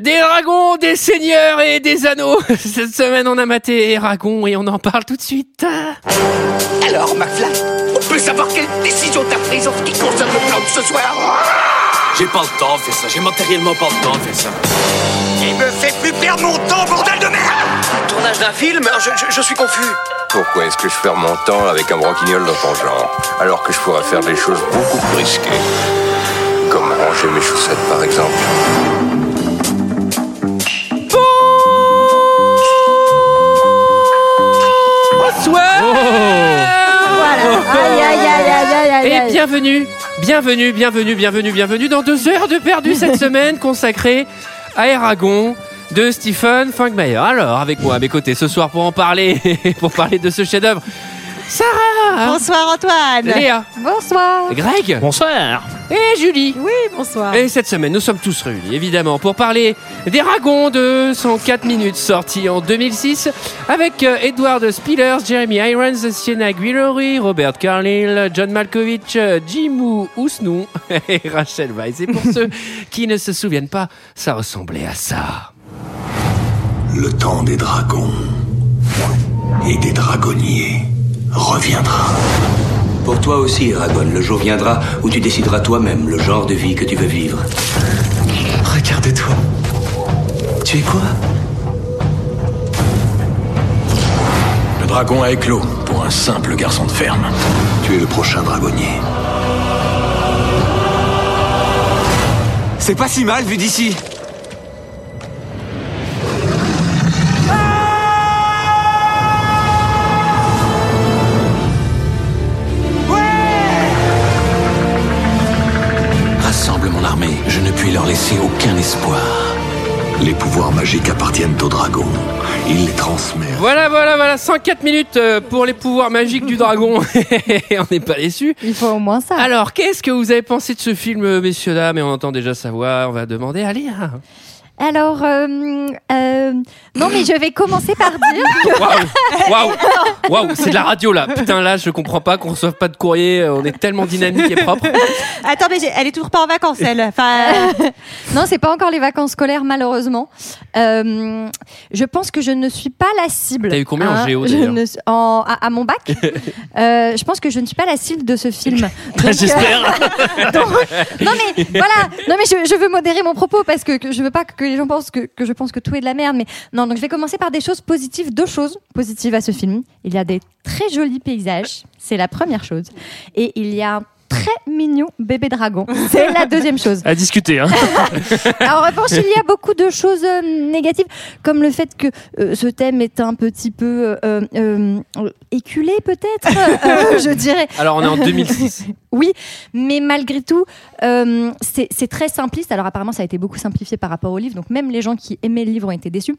Des dragons, des seigneurs et des anneaux. Cette semaine, on a maté Eragon et on en parle tout de suite. Alors, McFly, on peut savoir quelle décision t'as prise en ce qui concerne le plan de ce soir? J'ai pas le temps de faire ça, j'ai matériellement pas le temps de faire ça. Il me fait plus perdre mon temps, bordel de merde Tournage d'un film? Je, je- je suis confus. Pourquoi est-ce que je perds mon temps avec un broquignol dans ton genre, alors que je pourrais faire des choses beaucoup plus risquées Comme ranger mes chaussettes, par exemple? Bonsoir. Et bienvenue, bienvenue, bienvenue, bienvenue, bienvenue dans deux heures de perdu cette semaine consacrée à Eragon de Stephen Fangmeyer. Alors, avec moi à mes côtés ce soir pour en parler, pour parler de ce chef-d'œuvre, Sarah, Bonsoir Antoine. Léa, Bonsoir. Greg Bonsoir. et Julie. Oui, bonsoir. Et cette semaine, nous sommes tous réunis, évidemment, pour parler d'Eragon de 104 minutes, sorti en 2006, avec euh, Edward Spillers, Jeremy Irons, Sienna Guillory, Robert Carlyle, John Malkovich, euh, Jimou Ousnou et Rachel Weisz. Et pour ceux qui ne se souviennent pas, ça ressemblait à ça. Le temps des dragons et des dragonniers reviendra. Pour toi aussi, Eragon, le jour viendra où tu décideras toi-même le genre de vie que tu veux vivre. Regarde-toi. Tu es quoi? Le dragon a éclos pour un simple garçon de ferme. Tu es le prochain dragonnier. C'est pas si mal vu d'ici. Armée, je ne puis leur laisser aucun espoir. Les pouvoirs magiques appartiennent aux dragons. Il les transmet. Voilà, voilà, voilà, 104 minutes euh, pour les pouvoirs magiques du dragon. On n'est pas déçus. Il faut au moins ça. Alors, qu'est-ce que vous avez pensé de ce film, euh, messieurs, dames? Et on entend déjà savoir, on va demander à Léa. Alors, euh, euh, non, mais je vais commencer par dire que Waouh, waouh, waouh, c'est de la radio là. Putain, là, je comprends pas qu'on reçoive pas de courrier. euh, On est tellement dynamique et propre. Attends, mais elle est toujours pas en vacances, elle. Enfin, euh, non, c'est pas encore les vacances scolaires malheureusement. Euh, je pense que je ne suis pas la cible. T'as eu combien en géo, je d'ailleurs ne en- à, à mon bac Euh, Je pense que je ne suis pas la cible de ce film. Donc, euh, J'espère. non mais voilà, non mais je, je veux modérer mon propos parce que, que je veux pas que les gens pensent que, que je pense que tout est de la merde. Mais non, donc je vais commencer par des choses positives, deux choses positives à ce film. Il y a des très jolis paysages, c'est la première chose, et il y a très mignon bébé dragon. C'est la deuxième chose. À discuter, hein. Alors, en revanche, il y a beaucoup de choses euh, négatives, comme le fait que euh, ce thème est un petit peu euh, euh, éculé, peut-être, euh, je dirais. Alors, on est en 2006. Oui, mais malgré tout, euh, c'est très simpliste. Alors apparemment, ça a été beaucoup simplifié par rapport au livre, donc même les gens qui aimaient le livre ont été déçus.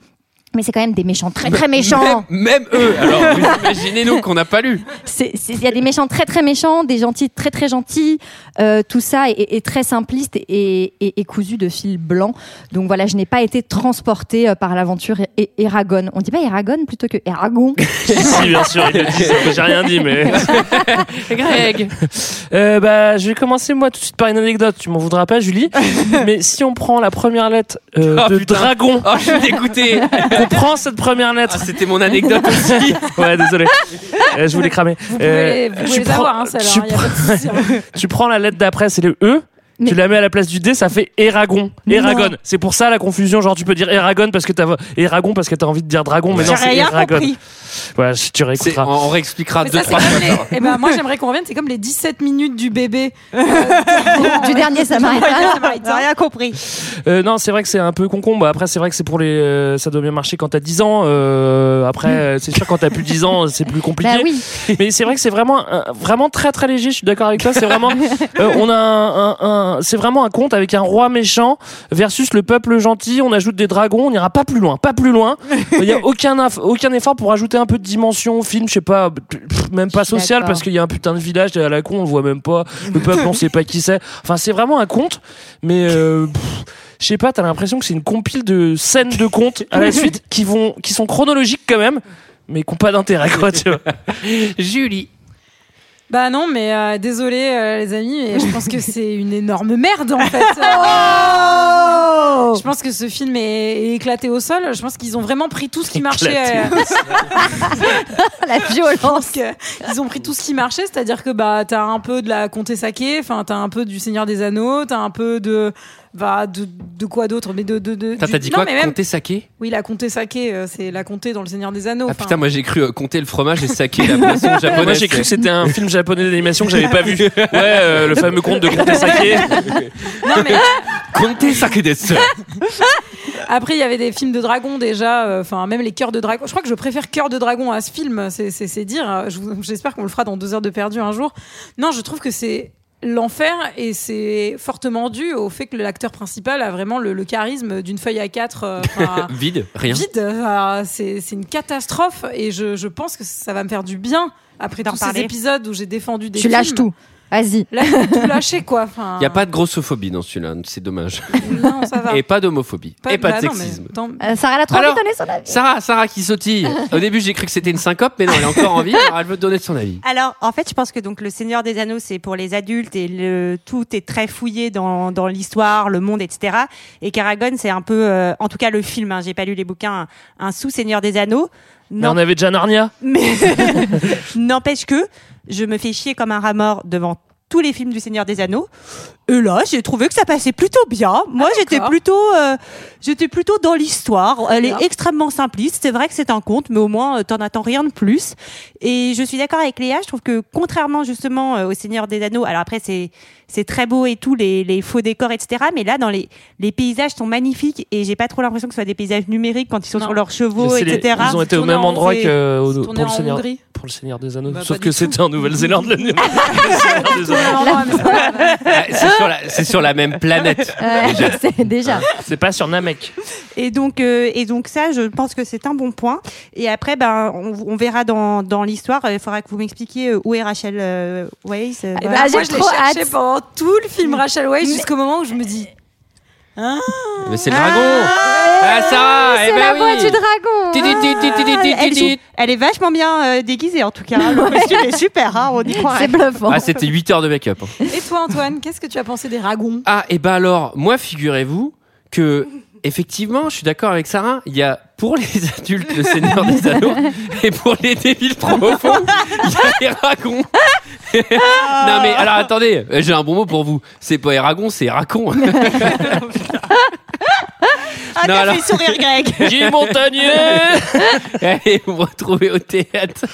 Mais c'est quand même des méchants très très méchants. Même, même eux. Alors, vous imaginez-nous qu'on n'a pas lu. C'est- c'est- Il y a des méchants très très méchants, des gentils très très gentils. Euh, tout ça est, est très simpliste et, et, et cousu de fil blanc. Donc voilà, je n'ai pas été transportée euh, par l'aventure et Eragon. On dit pas Eragon plutôt que Eragon? si, bien sûr, le. J'ai rien dit, mais. Greg. Euh, bah, je vais commencer moi tout de suite par une anecdote. Tu m'en voudras pas, Julie. mais si on prend la première lettre euh, Oh, de putain. dragon, Oh, je suis dégoûté. On prend cette première lettre. Ah, C'était mon anecdote aussi. Ouais, désolé. Euh, je voulais cramer. vous pouvez, les- vous pouvez tu les prends- avoir, hein, celle-là. tu y a pas de souci, tu prends la lettre d'après, c'est le E. Mais- Tu la mets à la place du D, ça fait Eragon. Eragon. C'est pour ça la confusion. Genre, tu peux dire Eragon parce que t'as Eragon parce que t'as envie de dire dragon, mais non, c'est Eragon. compris. Voilà, je- tu réécouteras. on, réexpliquera Mais deux, ça, trois fois. les- Eh ben, moi, j'aimerais qu'on revienne. C'est comme les 17 minutes du bébé. du dernier Samaritain. J'ai rien compris. Euh, non, c'est vrai que c'est un peu concombre. Après, c'est vrai que c'est pour les. euh, ça doit bien marcher quand t'as 10 ans. Euh, après, euh, c'est sûr quand t'as plus 10 ans, c'est plus compliqué. Bah oui. Mais c'est vrai que c'est vraiment, vraiment très très léger. Je suis d'accord avec toi. C'est vraiment, euh, on a un, un- un- c'est vraiment un conte avec un roi méchant versus le peuple gentil. On ajoute des dragons. On n'ira pas plus loin, pas plus loin. Il y a aucun aucun effort pour ajouter un peu de dimension au film. Je sais pas, pff, même pas social parce qu'il y a un putain de village à la con. On le voit même pas. Le peuple, on sait pas qui c'est. Enfin, c'est vraiment un conte, mais. euh, pff, je sais pas, t'as l'impression que c'est une compile de scènes de contes à la suite qui vont, qui sont chronologiques quand même, mais qui n'ont pas d'intérêt, quoi, tu vois. Julie. Bah non, mais euh, désolé euh, les amis, mais je pense que c'est une énorme merde en fait. Oh je pense que ce film est, est éclaté au sol. Je pense qu'ils ont vraiment pris tout ce qui marchait. Euh, La je violence. pense que ils ont pris tout ce qui marchait, c'est-à-dire que bah t'as un peu de la comté saké, enfin t'as un peu du Seigneur des Anneaux, t'as un peu de bah de, de quoi d'autre, mais de de de. T'as dit non, quoi mais même- Compter saké Oui, la comté saké, euh, c'est la comté dans le Seigneur des Anneaux. Ah putain, moi j'ai cru euh, compter le fromage et saké la boisson japonaise. Moi j'ai cru que c'était un film japonais d'animation que j'avais pas vu. Ouais, euh, le fameux conte de Comte Sake. Non mais Compter saké desu. Après, il y avait des films de dragons déjà, euh, enfin même les cœurs de dragon. Je crois que je préfère Cœur de dragon à ce film. C'est dire. J'espère qu'on le fera dans deux heures de perdu un jour. Non, je trouve que c'est l'enfer et c'est fortement dû au fait que l'acteur principal a vraiment le, le charisme d'une feuille à quatre. euh, enfin, Vide, rien. Vide, Euh, c'est c'est une catastrophe et je, je pense que ça va me faire du bien après tous ces épisodes où j'ai défendu des Tu lâches tout. Vas-y. Là, tout lâché quoi. Il y a pas de grossophobie dans celui-là, c'est dommage. Non, ça va. Et pas d'homophobie. Et pas bah de non, mais sexisme. Euh, Sarah, elle a trop envie de donner son avis. Sarah, Sarah qui sautille. Au début, j'ai cru que c'était une syncope, mais non, elle a encore envie. Alors, elle veut donner son avis. Alors, en fait, je pense que donc le Seigneur des Anneaux, c'est pour les adultes et le tout est très fouillé dans, dans l'histoire, le monde, etc. Et Caragon, c'est un peu, euh, en tout cas le film. Hein, J'ai pas lu les bouquins, un, un sous Seigneur des Anneaux. Mais on avait déjà Narnia. Mais n'empêche que je me fais chier comme un rat mort devant tous les films du Seigneur des Anneaux. Et là, j'ai trouvé que ça passait plutôt bien. Moi, j'étais d'accord. plutôt, euh, j'étais plutôt dans l'histoire. Elle est extrêmement simpliste. C'est vrai que c'est un conte, mais au moins, euh, t'en attends rien de plus. Et je suis d'accord avec Léa. Je trouve que contrairement justement euh, au Seigneur des Anneaux, alors après c'est c'est très beau et tout les, les faux décors, etc. Mais là, dans les les paysages sont magnifiques et j'ai pas trop l'impression que ce soit des paysages numériques quand ils sont Non. sur leurs chevaux, les- etc. Ils ont été au même en endroit que pour le Seigneur. Hongrie. Pour le Seigneur des Anneaux. Bah, Sauf que c'était en Nouvelle-Zélande. le Seigneur des Anneaux. C'est. Ah, sur, la- c'est sur la même planète. Ouais, c'est déjà. C'est pas sur Namek. Et donc, euh, et donc ça, je pense que c'est un bon point. Et après, ben, on, on verra dans, dans l'histoire. Il faudra que vous m'expliquiez euh, où est Rachel euh, Weisz. euh, Eh voilà. ben, j'ai moi, je l'ai trop cherché hâte. pendant tout le film Rachel Weisz jusqu'au moment où je me dis. Mais c'est le dragon. Ah, eh C'est ben la oui. voix du dragon. Elle, est, vachement bien euh, déguisée en tout cas. Le costume est super, hein, on y croirait. C'est bluffant. Ah, c'était 8 heures de make-up. hein. Et toi, Antoine, qu'est-ce que tu as pensé des dragons? Ah, et ben alors, moi, figurez-vous que, effectivement, je suis d'accord avec Sarah, il y a pour les adultes le Seigneur des Anneaux et pour les débiles profonds, il y a Eragon. non mais alors attendez, j'ai un bon mot pour vous. C'est pas Eragon, c'est Eracon. Ah, Non, t'as alors- fait sourire Greg. Guy Montagnier Allez, vous me retrouvez au théâtre.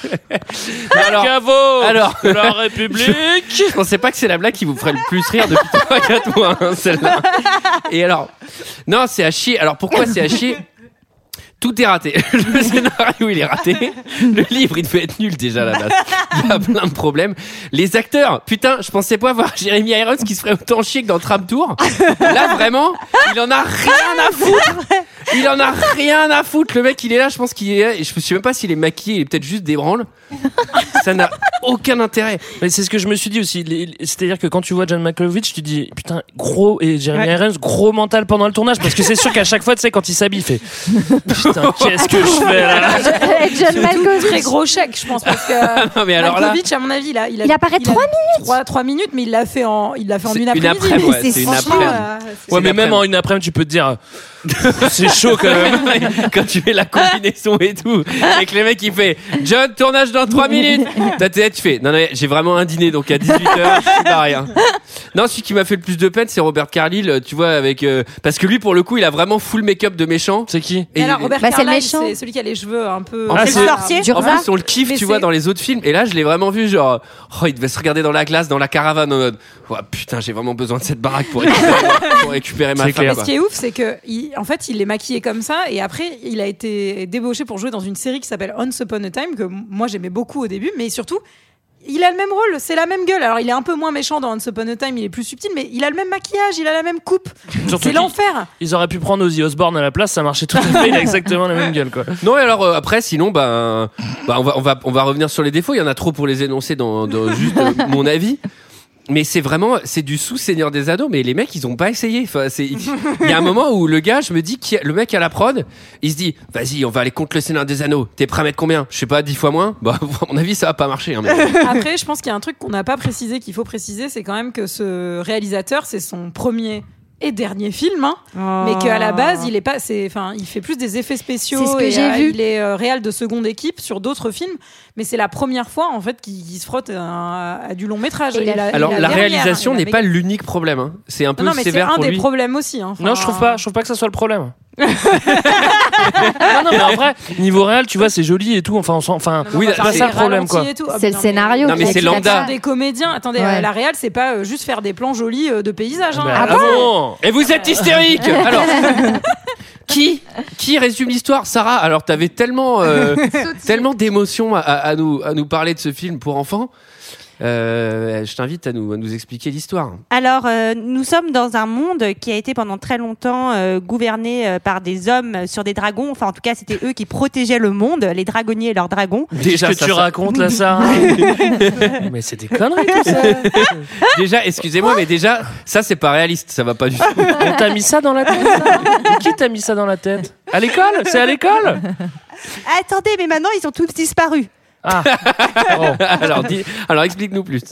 Alors, Caveau alors- de la République je pensais pas que c'est la blague qui vous ferait le plus rire depuis 3-4 mois, hein, celle-là. Et alors, non, c'est à chier. Alors pourquoi c'est à chier? Tout est raté. Le scénario, il est raté. Le livre, il devait être nul déjà à la base. Il y a plein de problèmes. Les acteurs, putain, je pensais pas voir Jeremy Irons qui se ferait autant chier que dans Tram Tour. Là, vraiment, il en a rien à foutre. Il en a rien à foutre. Le mec, il est là, je pense qu'il est là. Et je me sais même pas s'il est maquillé, il est peut-être juste des branles. Ça n'a aucun intérêt. Mais c'est ce que je me suis dit aussi. C'est-à-dire que quand tu vois John Malkovich, tu dis putain gros et Jeremy Ouais. Irons gros mental pendant le tournage parce que c'est sûr qu'à chaque fois tu sais quand il s'habille il fait putain qu'est-ce que je fais là? John Malkovich. Très gros chèque, je pense, parce que Non, mais alors là. Malkovich, à mon avis, il a, il a, Il apparaît trois minutes. Trois, trois minutes, mais il l'a fait en, il l'a fait en une une après-midi. après-midi, ouais, Mais c'est une franchement, après-midi. euh, Ouais mais même en une après-midi tu peux te dire c'est chaud quand même. quand tu fais la combinaison et tout, et que le mec il fait John, tournage dans 3 minutes. Ta tête, tu fais Non, non, j'ai vraiment un dîner donc à 18h, je suis pas rien. Non, celui qui m'a fait le plus de peine, c'est Robert Carlyle, tu vois, avec. euh, parce que lui, pour le coup, il a vraiment full make-up de méchant. C'est qui Et alors, Robert Bah, c'est le Carlyle, méchant. c'est celui qui a les cheveux un peu. En Ah, plus, c'est- le sorcier. En plus, on le kiffe, Mais tu vois, c'est- dans les autres films. Et là, je l'ai vraiment vu, genre, oh, il devait se regarder dans la glace, dans la caravane, en mode, oh, putain, j'ai vraiment besoin de cette baraque pour récupérer, pour récupérer ma C'est femme. clair. quoi. Ce qui est ouf, c'est que, il- en fait, il est maquillé comme ça, et après, il a été débauché pour jouer dans une série qui s'appelle Once Upon a Time, que moi j'aimais beaucoup au début, mais surtout, il a le même rôle, c'est la même gueule. Alors, il est un peu moins méchant dans Once Upon a Time, il est plus subtil, mais il a le même maquillage, il a la même coupe. C'est l'enfer. Ils auraient pu prendre Ozzy Osbourne à la place, ça marchait tout à fait, il a exactement la même gueule quoi. Non, et alors euh, après, sinon, ben, bah, on, va, on, va, on va revenir sur les défauts. Il y en a trop pour les énoncer dans, dans juste euh, mon avis. Mais c'est vraiment, c'est du sous Seigneur des Anneaux, mais les mecs, ils ont pas essayé. Il y a un moment où le gars, je me dis, le mec à la prod, il se dit, vas-y, on va aller contre le Seigneur des Anneaux. T'es prêt à mettre combien? Je sais pas, dix fois moins? Bah, à mon avis, ça va pas marcher. hein, mais- Après, je pense qu'il y a un truc qu'on n'a pas précisé, qu'il faut préciser, c'est quand même que ce réalisateur, c'est son premier et dernier film, hein, mais qu'à la base, il est pas, c'est, enfin, il fait plus des effets spéciaux. C'est ce que et, j'ai euh, vu. Il est euh, réal de seconde équipe sur d'autres films, mais c'est la première fois en fait qu'il qu'il se frotte à, à du long métrage. Et Et la- Alors, la, dernière, réalisation hein, n'est pas l'unique problème. hein. C'est un peu Non, mais c'est sévère un pour des lui. problèmes aussi. hein. Non, je trouve pas, je trouve pas que ça soit le problème. Non, non, mais en vrai, niveau réel, tu vois, c'est joli et tout. Enfin, on enfin, Non, Oui, non, c'est enfin, pas c'est ça le problème, ralenti quoi. et tout. Ah, C'est non, le scénario. Non, mais qui c'est est lambda. Des comédiens. Attendez, Ouais. euh, la réal, c'est pas euh, juste faire des plans jolis euh, de paysages. hein. bah, Ah bon bon. Et vous êtes hystérique Alors, qui, qui résume l'histoire? Sarah, alors t'avais tellement, euh, tellement d'émotions à, à nous, à nous parler de ce film pour enfants. Euh, je t'invite à nous, à nous expliquer l'histoire. Alors, euh, nous sommes dans un monde qui a été pendant très longtemps euh, gouverné euh, par des hommes sur des dragons. Enfin, en tout cas, c'était eux qui protégeaient le monde, les dragonniers et leurs dragons. Déjà, que ça- tu ça- racontes là, ça Mais c'est des conneries tout ça. déjà, excusez-moi, mais déjà, ça c'est pas réaliste, ça va pas du tout. On t'a mis ça dans la tête ça Qui t'a mis ça dans la tête? À l'école? C'est à l'école? Attendez, mais maintenant, ils ont tous disparu. Ah. Oh. alors, dis- alors explique-nous plus.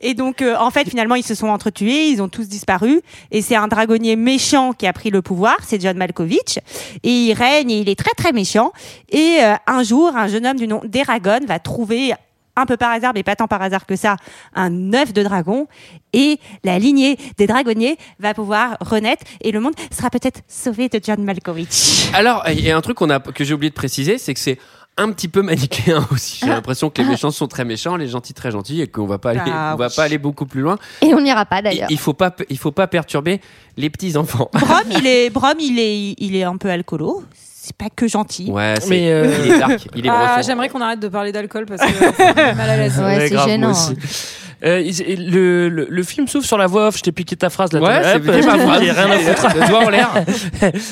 Et donc, euh, en fait, finalement, ils se sont entretués, ils ont tous disparu. Et c'est un dragonnier méchant qui a pris le pouvoir, c'est John Malkovich. Et il règne et il est très, très méchant. Et euh, un jour, un jeune homme du nom d'Eragon va trouver un peu par hasard, mais pas tant par hasard que ça, un œuf de dragon. Et la lignée des dragonniers va pouvoir renaître. Et le monde sera peut-être sauvé de John Malkovich. Alors, il y a un truc qu'on a, que j'ai oublié de préciser, c'est que c'est un petit peu manichéen aussi. J'ai l'impression que les méchants sont très méchants, les gentils très gentils, et qu'on va pas aller, Ah, on va pas aller beaucoup plus loin. Et on n'ira pas Il, d'ailleurs. il faut pas, il faut pas perturber les petits enfants. Brom, il est, Brom, il est, il est un peu alcoolo. C'est pas que gentil. Ouais, c'est- Mais, euh, il est dark, il est Ah. J'aimerais qu'on arrête de parler d'alcool parce que mal à l'aise. Ouais, c'est gênant. aussi. Euh, le, le, le film s'ouvre sur la voix off. Je t'ai piqué ta phrase là. Ouais, c'est ma phrase. rien à foutre. Doigt en l'air.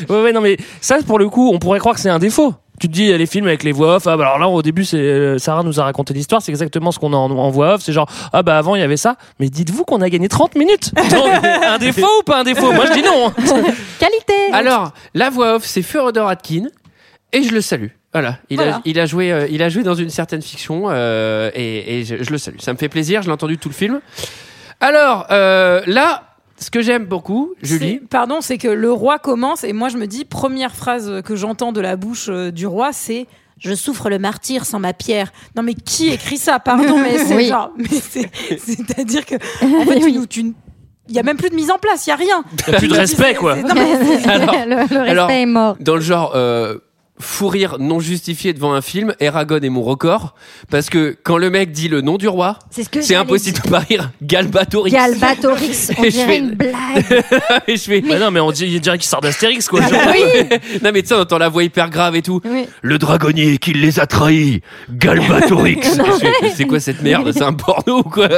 ouais, ouais, non, mais ça, pour le coup, on pourrait croire que c'est un défaut. Tu te dis, les films avec les voix off, ah, bah, alors là, au début, c'est, euh, Sarah nous a raconté l'histoire, c'est exactement ce qu'on a en, en voix off, c'est genre, ah, bah, avant, il y avait ça, mais dites-vous qu'on a gagné 30 minutes. Donc, un défaut ou pas un défaut? Moi, je dis non. Qualité. Alors, la voix off, c'est Fedor Atkin, et je le salue. Voilà, il, A, il, a joué, euh, il a joué dans une certaine fiction, euh, et, et je, je le salue. Ça me fait plaisir, je l'ai entendu tout le film. Alors, euh, là, ce que j'aime beaucoup, Julie, Pardon, c'est que le roi commence et moi je me dis première phrase que j'entends de la bouche euh, du roi, c'est je souffre le martyr sans ma pierre. Non mais qui écrit ça? Pardon, mais c'est Oui. genre, mais c'est, c'est-à-dire que en fait, tu nous- tu- il y a même plus de mise en place, il y a rien. T'as plus de respect, quoi. Non, mais- Alors- le, le respect alors- est mort. dans le genre euh, fou rire non justifié devant un film, Eragon est mon record, parce que quand le mec dit le nom du roi, C'est ce impossible de pas rire. Galbatorix. Galbatorix, on Et je dirait fais- une blague. et je fais, Bah non, mais on dit, il dirait qu'il sort d'Astérix, quoi. Genre, non mais tu sais, on entend la voix hyper grave et tout. Oui. Le dragonnier qui les a trahis, Galbatorix. Mais c'est quoi cette merde? C'est un porno ou quoi?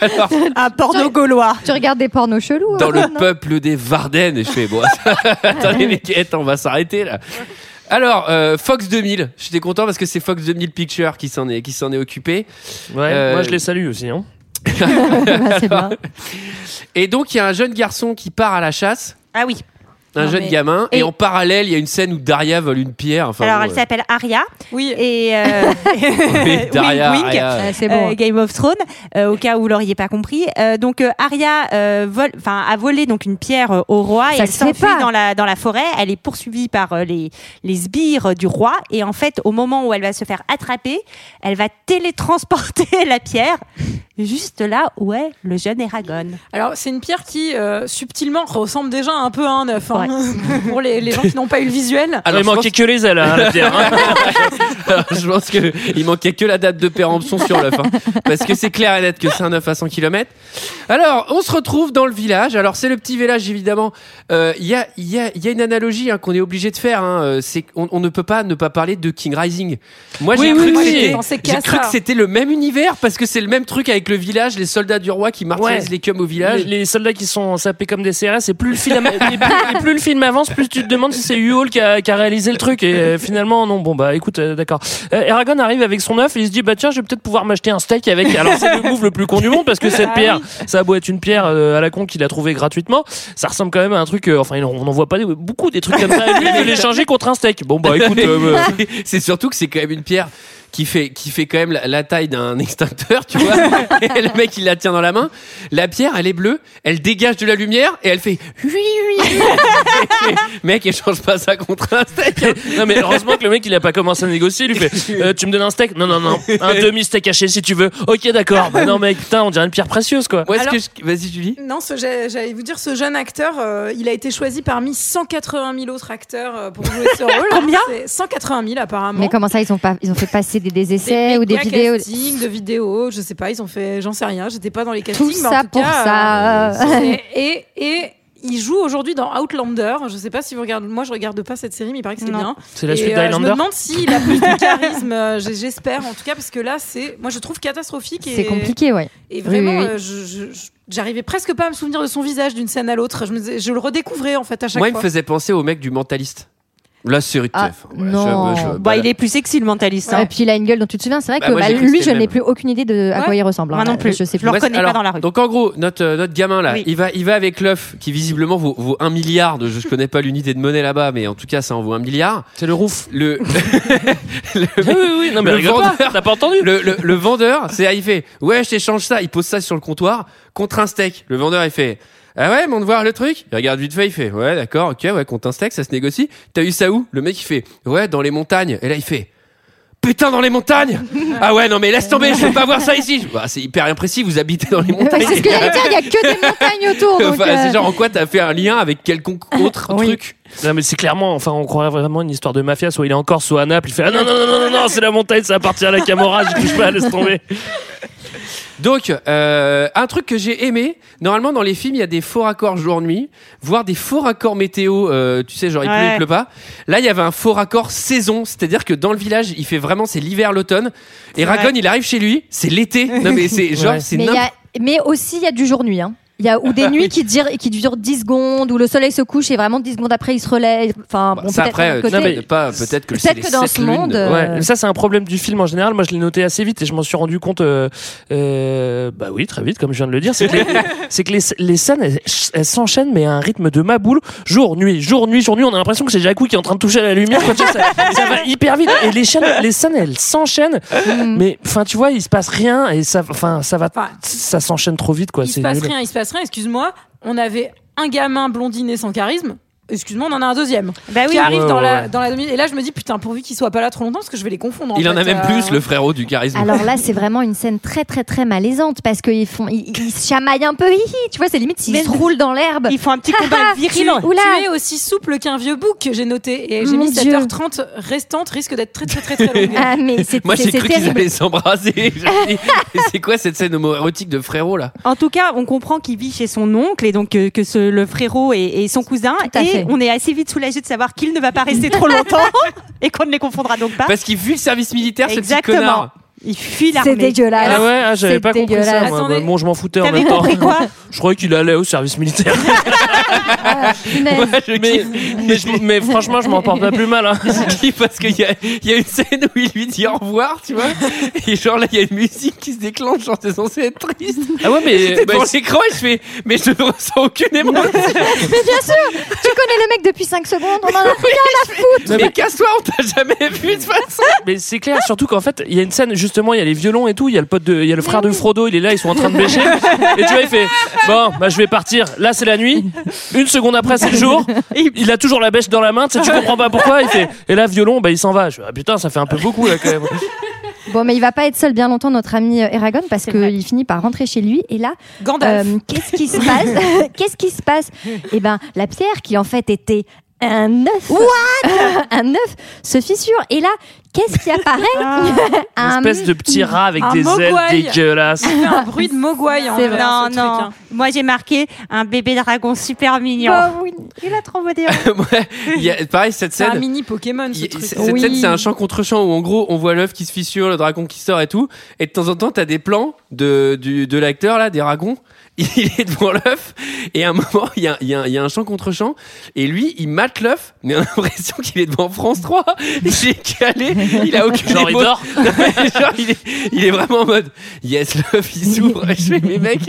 Alors, Un porno gaulois. Tu regardes des pornos chelous. dans hein, le peuple des Vardennes, et je fais, bon, attendez les quêtes, on va s'arrêter là. Alors, euh, Fox 2000, j'étais content parce que c'est Fox 2000 Pictures qui s'en est, qui s'en est occupé. Ouais, Euh, moi, je les salue aussi, hein. Bah, c'est bien. Et donc, il y a un jeune garçon qui part à la chasse, Ah oui. Un Non, jeune mais- gamin, et... Et- en parallèle, il y a une scène où Daria vole une pierre. Enfin, Alors, bon, elle euh, s'appelle Arya. Oui. Et euh, oui, Daria, wink, wink. Arya. Ah, c'est Euh, bon. Game of Thrones, euh, au cas où vous l'auriez pas compris. Euh, donc euh, Arya euh, vole, enfin a volé donc une pierre euh, au roi et Ça elle se fait s'enfuit dans la dans la forêt. Elle est poursuivie par euh, les les sbires du roi et en fait au moment où elle va se faire attraper, elle va télétransporter la pierre juste là où est le jeune Eragon. Alors c'est une pierre qui euh, subtilement ressemble déjà un peu à un œuf. hein. Pour les, les gens qui n'ont pas eu le visuel. Alors, il manquait que les ailes, hein, la pierre. hein. Alors, je pense que il manquait que la date de péremption sur l'œuf, hein. parce que c'est clair et net que c'est un œuf à 100 km. Alors, on se retrouve dans le village. Alors, c'est le petit village, évidemment. Euh, Il y, a, il y, a, il y a une analogie hein, qu'on est obligé de faire. Hein. Euh, C'est on ne peut pas ne pas parler de King Rising. Moi, j'ai Oui, cru oui, oui. que c'était le même univers parce que c'est le même truc avec avec le village, les soldats du roi qui martyrisent Ouais. les cums au village. Les, les soldats qui sont sapés comme des CRS, et plus le film, et plus, et plus le film avance, plus tu te demandes si c'est Uol qui a, qui a réalisé le truc. Et euh, finalement, non. Bon bah écoute, euh, d'accord. Euh, Eragon arrive avec son œuf et il se dit bah tiens, je vais peut-être pouvoir m'acheter un steak avec. Alors c'est le move le plus con du monde parce que cette Ah pierre, ça a beau être une pierre euh, à la con qu'il a trouvé gratuitement, ça ressemble quand même à un truc. euh, enfin, on n'en voit pas beaucoup des trucs comme ça. Et lui, il veut l'échanger contre un steak. Bon bah écoute. euh, euh, c'est surtout que c'est quand même une pierre qui fait qui fait quand même la, la taille d'un extincteur, tu vois. et le mec il la tient dans la main. La pierre, elle est bleue, elle dégage de la lumière et elle fait oui oui. oui. mec, elle change pas ça contre un steak. hein. non mais heureusement que le mec il a pas commencé à négocier. Il lui fait euh, tu me donnes un steak? Non non non, un demi steak haché si tu veux. Ok d'accord. Bah non mec putain on dirait une pierre précieuse quoi. Alors- je- vas-y Julie. Non, ce- j'allais vous dire, ce jeune acteur, euh, il a été choisi parmi 180 000 autres acteurs euh, pour jouer ce rôle. Combien C'est 180 000 apparemment. Mais comment ça, ils ont pas, ils ont fait passer des, des essais Des ou des vidéos castings, de vidéos, je sais pas, ils ont fait, j'en sais rien, j'étais pas dans les castings. Tout mais en ça tout pour cas, ça. euh, et, et, il joue aujourd'hui dans Outlander. Je sais pas si vous regardez, moi je regarde pas cette série, mais il paraît que c'est bien. C'est la Et, suite euh, Je me d'Highlander. demande s'il a plus de charisme, euh, j'espère en tout cas, parce que là c'est, moi je trouve catastrophique. C'est compliqué, ouais. Et vraiment, Oui, oui, oui. euh, je- je- je- j'arrivais presque pas à me souvenir de son visage d'une scène à l'autre. Je, le redécouvrais en fait à chaque Moi, il me fois. faisait penser au mec du mentaliste. La série de Ah, TF. Non. je- je- Bah, bah, il est plus sexy le mentaliste. Et hein. puis il a une gueule dont tu te souviens. C'est vrai Bah, que moi, bah, lui, je n'ai plus aucune idée de à Ouais. quoi il ressemble. Moi hein. non plus. Je sais Je le plus. reconnais alors, pas dans la rue. Donc en gros, notre, euh, notre gamin là, Oui. il, va, il va avec l'œuf qui visiblement vaut, vaut un milliard. De, je ne connais pas l'unité de monnaie là-bas, mais en tout cas ça en vaut un milliard. C'est le rouf. Le, le, Oui oui oui non mais Le vendeur. T'as pas entendu le, le, le vendeur, c'est il fait ouais je t'échange ça, il pose ça sur le comptoir contre un steak. Le vendeur il fait ah ouais, monte voir le truc. Il regarde vite fait, il fait ouais d'accord, ok ouais contre un steak ça se négocie. T'as eu ça où Le mec il fait ouais dans les montagnes. Et là il fait putain dans les montagnes. ah ouais non mais laisse tomber, je veux pas voir ça ici. Bah, c'est hyper imprécis, vous habitez dans les montagnes. c'est ce que j'allais dire. Il y a que des montagnes autour. Donc, Enfin, euh, C'est genre en quoi t'as fait un lien avec quelconque autre Oui. truc Non mais c'est clairement, enfin on croirait vraiment une histoire de mafia. Soit il est en Corse, soit à Naples. Il fait ah non non non non non, non c'est la montagne, ça appartient à la Camorra. Je touche pas, laisse tomber. Donc, euh, un truc que j'ai aimé, normalement dans les films, il y a des faux raccords jour-nuit, voire des faux raccords météo, euh, tu sais, genre il pleut, Ouais. il pleut pas. Là, il y avait un faux raccord saison, c'est-à-dire que dans le village, il fait vraiment, c'est l'hiver, l'automne. Et. Ragon, il arrive chez lui, c'est l'été. Non mais c'est genre, Ouais. c'est mais, a- mais aussi, il y a du jour-nuit. Hein. Il y a ou des nuits qui, durent, qui durent 10 secondes, où le soleil se couche et vraiment 10 secondes après il se relève. Enfin, Bah, bon, ça peut-être après, côté. non, mais pas peut-être que c'est Peut-être les que dans ce monde, euh, Ouais, mais ça c'est un problème du film en général. Moi je l'ai noté assez vite et je m'en suis rendu compte. euh, euh, bah oui, très vite, comme je viens de le dire. C'est que les, c'est que les, les scènes elles, s'enchaînent mais à un rythme de maboule. Jour, nuit, jour, nuit, jour, nuit. On a l'impression que c'est Jacou qui est en train de toucher à la lumière. Quoi, tu sais, ça, ça va hyper vite et les chaînes, les scènes elles s'enchaînent. Mm. Mais enfin tu vois, il se passe rien et ça, enfin ça va, ça s'enchaîne trop vite quoi. il se passe nul. rien, il se passe Excuse-moi, on avait un gamin blondiné sans charisme. Excuse-moi, on en a un deuxième Bah oui. qui arrive Ouais, dans ouais, la dans la demi. Et là, je me dis putain, pourvu qu'il soit pas là trop longtemps, parce que je vais les confondre. Il en a même Euh, plus, le frérot du charisme. Alors là, c'est vraiment une scène très très très malaisante parce qu'ils font, ils, ils se chamaillent un peu. hi, hi, tu vois, c'est limite s'ils se roulent dans l'herbe. Ils font un petit combat Tu, viril. Tu es aussi souple qu'un vieux bouc, j'ai noté. Et j'ai mis Dieu. 7h30 restante, risque d'être très très très très longue. Ah mais c'est Moi c'est- j'ai cru qu'ils allaient mais c'est quoi cette scène homo-érotique de frérot là? En tout cas, on comprend qu'il vit chez son oncle et donc euh, que ce, le frérot est, est son cousin. Tout à et fait. On est assez vite soulagé de savoir qu'il ne va pas rester trop longtemps et qu'on ne les confondra donc pas. Parce qu'il fuit le service militaire, ce petit Exactement. connard. Il fuit C'est l'armée. dégueulasse. Ah ouais, ah, j'avais C'est pas compris ça. dégueulasse. moi. Attendez. Bah, bon, je m'en foutais en même temps. compris quoi Je croyais qu'il allait au service militaire. Ah, je mais, kiffe. mais, je- mais franchement, je m'en porte pas plus mal. Hein. Parce qu'il y a, il y a une scène où il lui dit au revoir, tu vois. Et genre là, il y a une musique qui se déclenche, genre c'est censé être triste. Ah ouais, mais J'étais bah, devant l'écran et je fais, mais je ne ressens aucune émotion. Mais bien sûr, tu connais le mec depuis 5 secondes, on en a rien à foutre. mais casse-toi, on t'a jamais vu de toute façon. mais c'est clair, surtout qu'en fait, il y a une scène justement, il y a les violons et tout, il y a le pote de, il y a le frère de Frodo, il est là, ils sont en train de bêcher. Et tu vois, il fait, bon, bah je vais partir. Là, c'est la nuit. Une seconde après, c'est le jour. Il a toujours la bêche dans la main. Tu sais, tu comprends pas pourquoi. Il fait, et là, violon, bah il s'en va. Je fais, ah putain, ça fait un peu beaucoup là quand même. Bon, mais il va pas être seul bien longtemps, notre ami euh, Eragon, parce qu'il finit par rentrer chez lui. Et là, Gandalf. euh, qu'est-ce qui se passe Qu'est-ce qui se passe? Eh ben, la pierre qui en fait était un œuf, un œuf se fissure. Et là, qu'est-ce qui apparaît? Une Un- espèce de petit rat avec un des ailes dégueulasses. Il fait un bruit de mogwai en C'est vrai. Non, ce non. truc, hein. Moi, j'ai marqué un bébé dragon super mignon. Oh oui, il a trop beau dire. Ouais, il y a- pareil, cette C'est un scène. mini Pokémon ce il- truc. Cette Oui. scène, c'est un champ contre champ où en gros on voit l'œuf qui se fissure, le dragon qui sort et tout. Et de temps en temps, t'as des plans de, du, de l'acteur là, des dragons. Il est devant l'œuf et à un moment, il y a, il y a- il y a un champ contre champ. Et lui, il mate l'œuf, mais on a l'impression qu'il est devant France 3. Il est calé, il a aucune Genre, il dort. Genre, il, est, il est vraiment en mode Yes, l'œuf il s'ouvre. Je fais, mais mec,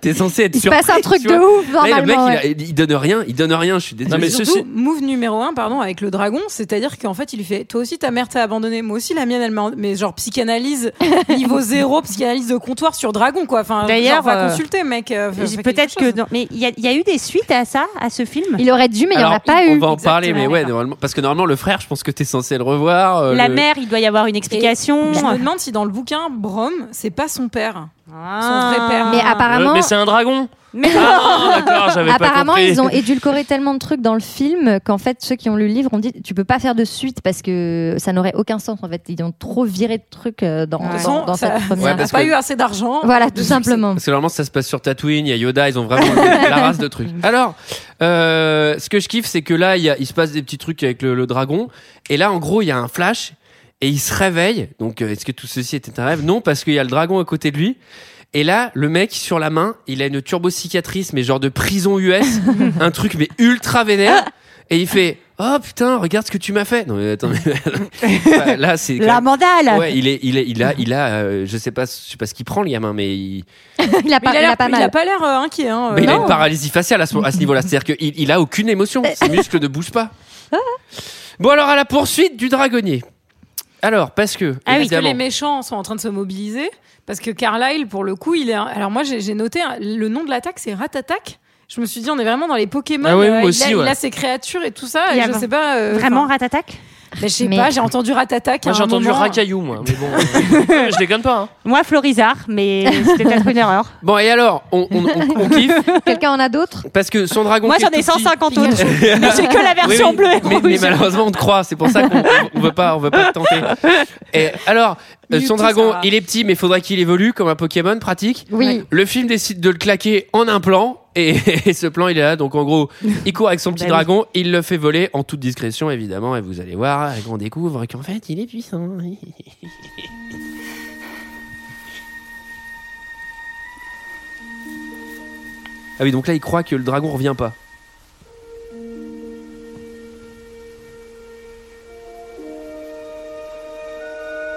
t'es censé être Il surpris. passe un truc de ouf, Là, le mec, normalement. il, a- il donne rien, il donne rien, je suis désolé. Non, mais Surtout, ceci- move numéro 1, pardon, avec le dragon, c'est-à-dire qu'en fait, il lui fait Toi aussi, ta mère t'a abandonné, moi aussi, la mienne, elle m'a. Mais genre, psychanalyse niveau zéro, psychanalyse de comptoir sur dragon, quoi. Enfin, D'ailleurs, va euh, consulter, mec. Euh, Peut-être que. Mais il y, a- il y a eu des suites à ça, à ce film? Il aurait dû, mais il n'y en a pas on eu. va en Exactement, parler, mais ouais, normalement, parce que normalement, le frère, je pense que t'es censé le revoir. euh, La le- mère, il doit y avoir une explication. Je me demande si dans le bouquin, Brom, c'est pas son père. Ah. Son vrai père. Mais apparemment, Euh, mais c'est un dragon. Mais Ah, d'accord, j'avais pas apparemment ils ont édulcoré tellement de trucs dans le film qu'en fait, ceux qui ont lu le livre ont dit tu peux pas faire de suite parce que ça n'aurait aucun sens. En fait, ils ont trop viré de trucs euh, dans, toute dans, dans ça- cette Ouais, première. On parce pas que- eu assez d'argent. Voilà, tout simplement. Parce que normalement, ça se passe sur Tatooine, il y a Yoda, ils ont vraiment la race de trucs. Alors, euh, ce que je kiffe, c'est que là, il, y a- il se passe des petits trucs avec le, le dragon. Et là, en gros, il y a un flash. Et il se réveille. Donc, euh, est-ce que tout ceci était un rêve? Non, parce qu'il y a le dragon à côté de lui. Et là, le mec sur la main, il a une turbo cicatrice, mais genre de prison US, un truc mais ultra vénère. Et il fait Oh putain, regarde ce que tu m'as fait. Non mais attends, mais- là c'est quand la mandale. Ouais, il est, il est, il a, il a, euh, je sais pas, je sais pas ce qu'il prend le gamin, mais il, il a Mais pas, il a il a pas il a mal. pas l'air euh, inquiet. Hein, mais il a euh, une paralysie faciale à ce, à ce niveau-là. C'est-à-dire qu'il il a aucune émotion. Ses muscles ne bougent pas. Bon alors à la poursuite du dragonnier. Alors parce que Ah oui, Parce que les méchants sont en train de se mobiliser. Parce que Carlyle, pour le coup, il est. Alors moi, j'ai noté le nom de l'attaque, c'est Ratatak. Je me suis dit, on est vraiment dans les Pokémon. Ah oui, euh, il, aussi, a, il ouais. a ses créatures et tout ça. Il Et je sais pas. euh, Vraiment Ratatak mais je sais Mais- pas, j'ai entendu Moi, j'ai entendu moment. racaillou, moi. Mais bon, euh, je déconne pas. Hein. Moi, Florizard, mais c'était peut-être une erreur. bon et alors on, on, on- on kiffe Quelqu'un en a d'autres? Parce que son dragon. Moi, j'en ai tout petit- 150 autres. mais j'ai que la version Oui, oui, bleue et mais, malheureusement, on te croit. C'est pour ça qu'on on veut pas, on veut pas te tenter. Et alors, euh, son dragon, il est petit, mais faudrait qu'il évolue comme un Pokémon pratique. Oui. Le film décide de le claquer en un plan. Et, et ce plan, il est là. Donc, en gros, il court avec son petit Bah oui. dragon. Il le fait voler en toute discrétion, évidemment. Et vous allez voir, et qu'on découvre qu'en fait, il est puissant. Ah oui, donc là, il croit que le dragon revient pas.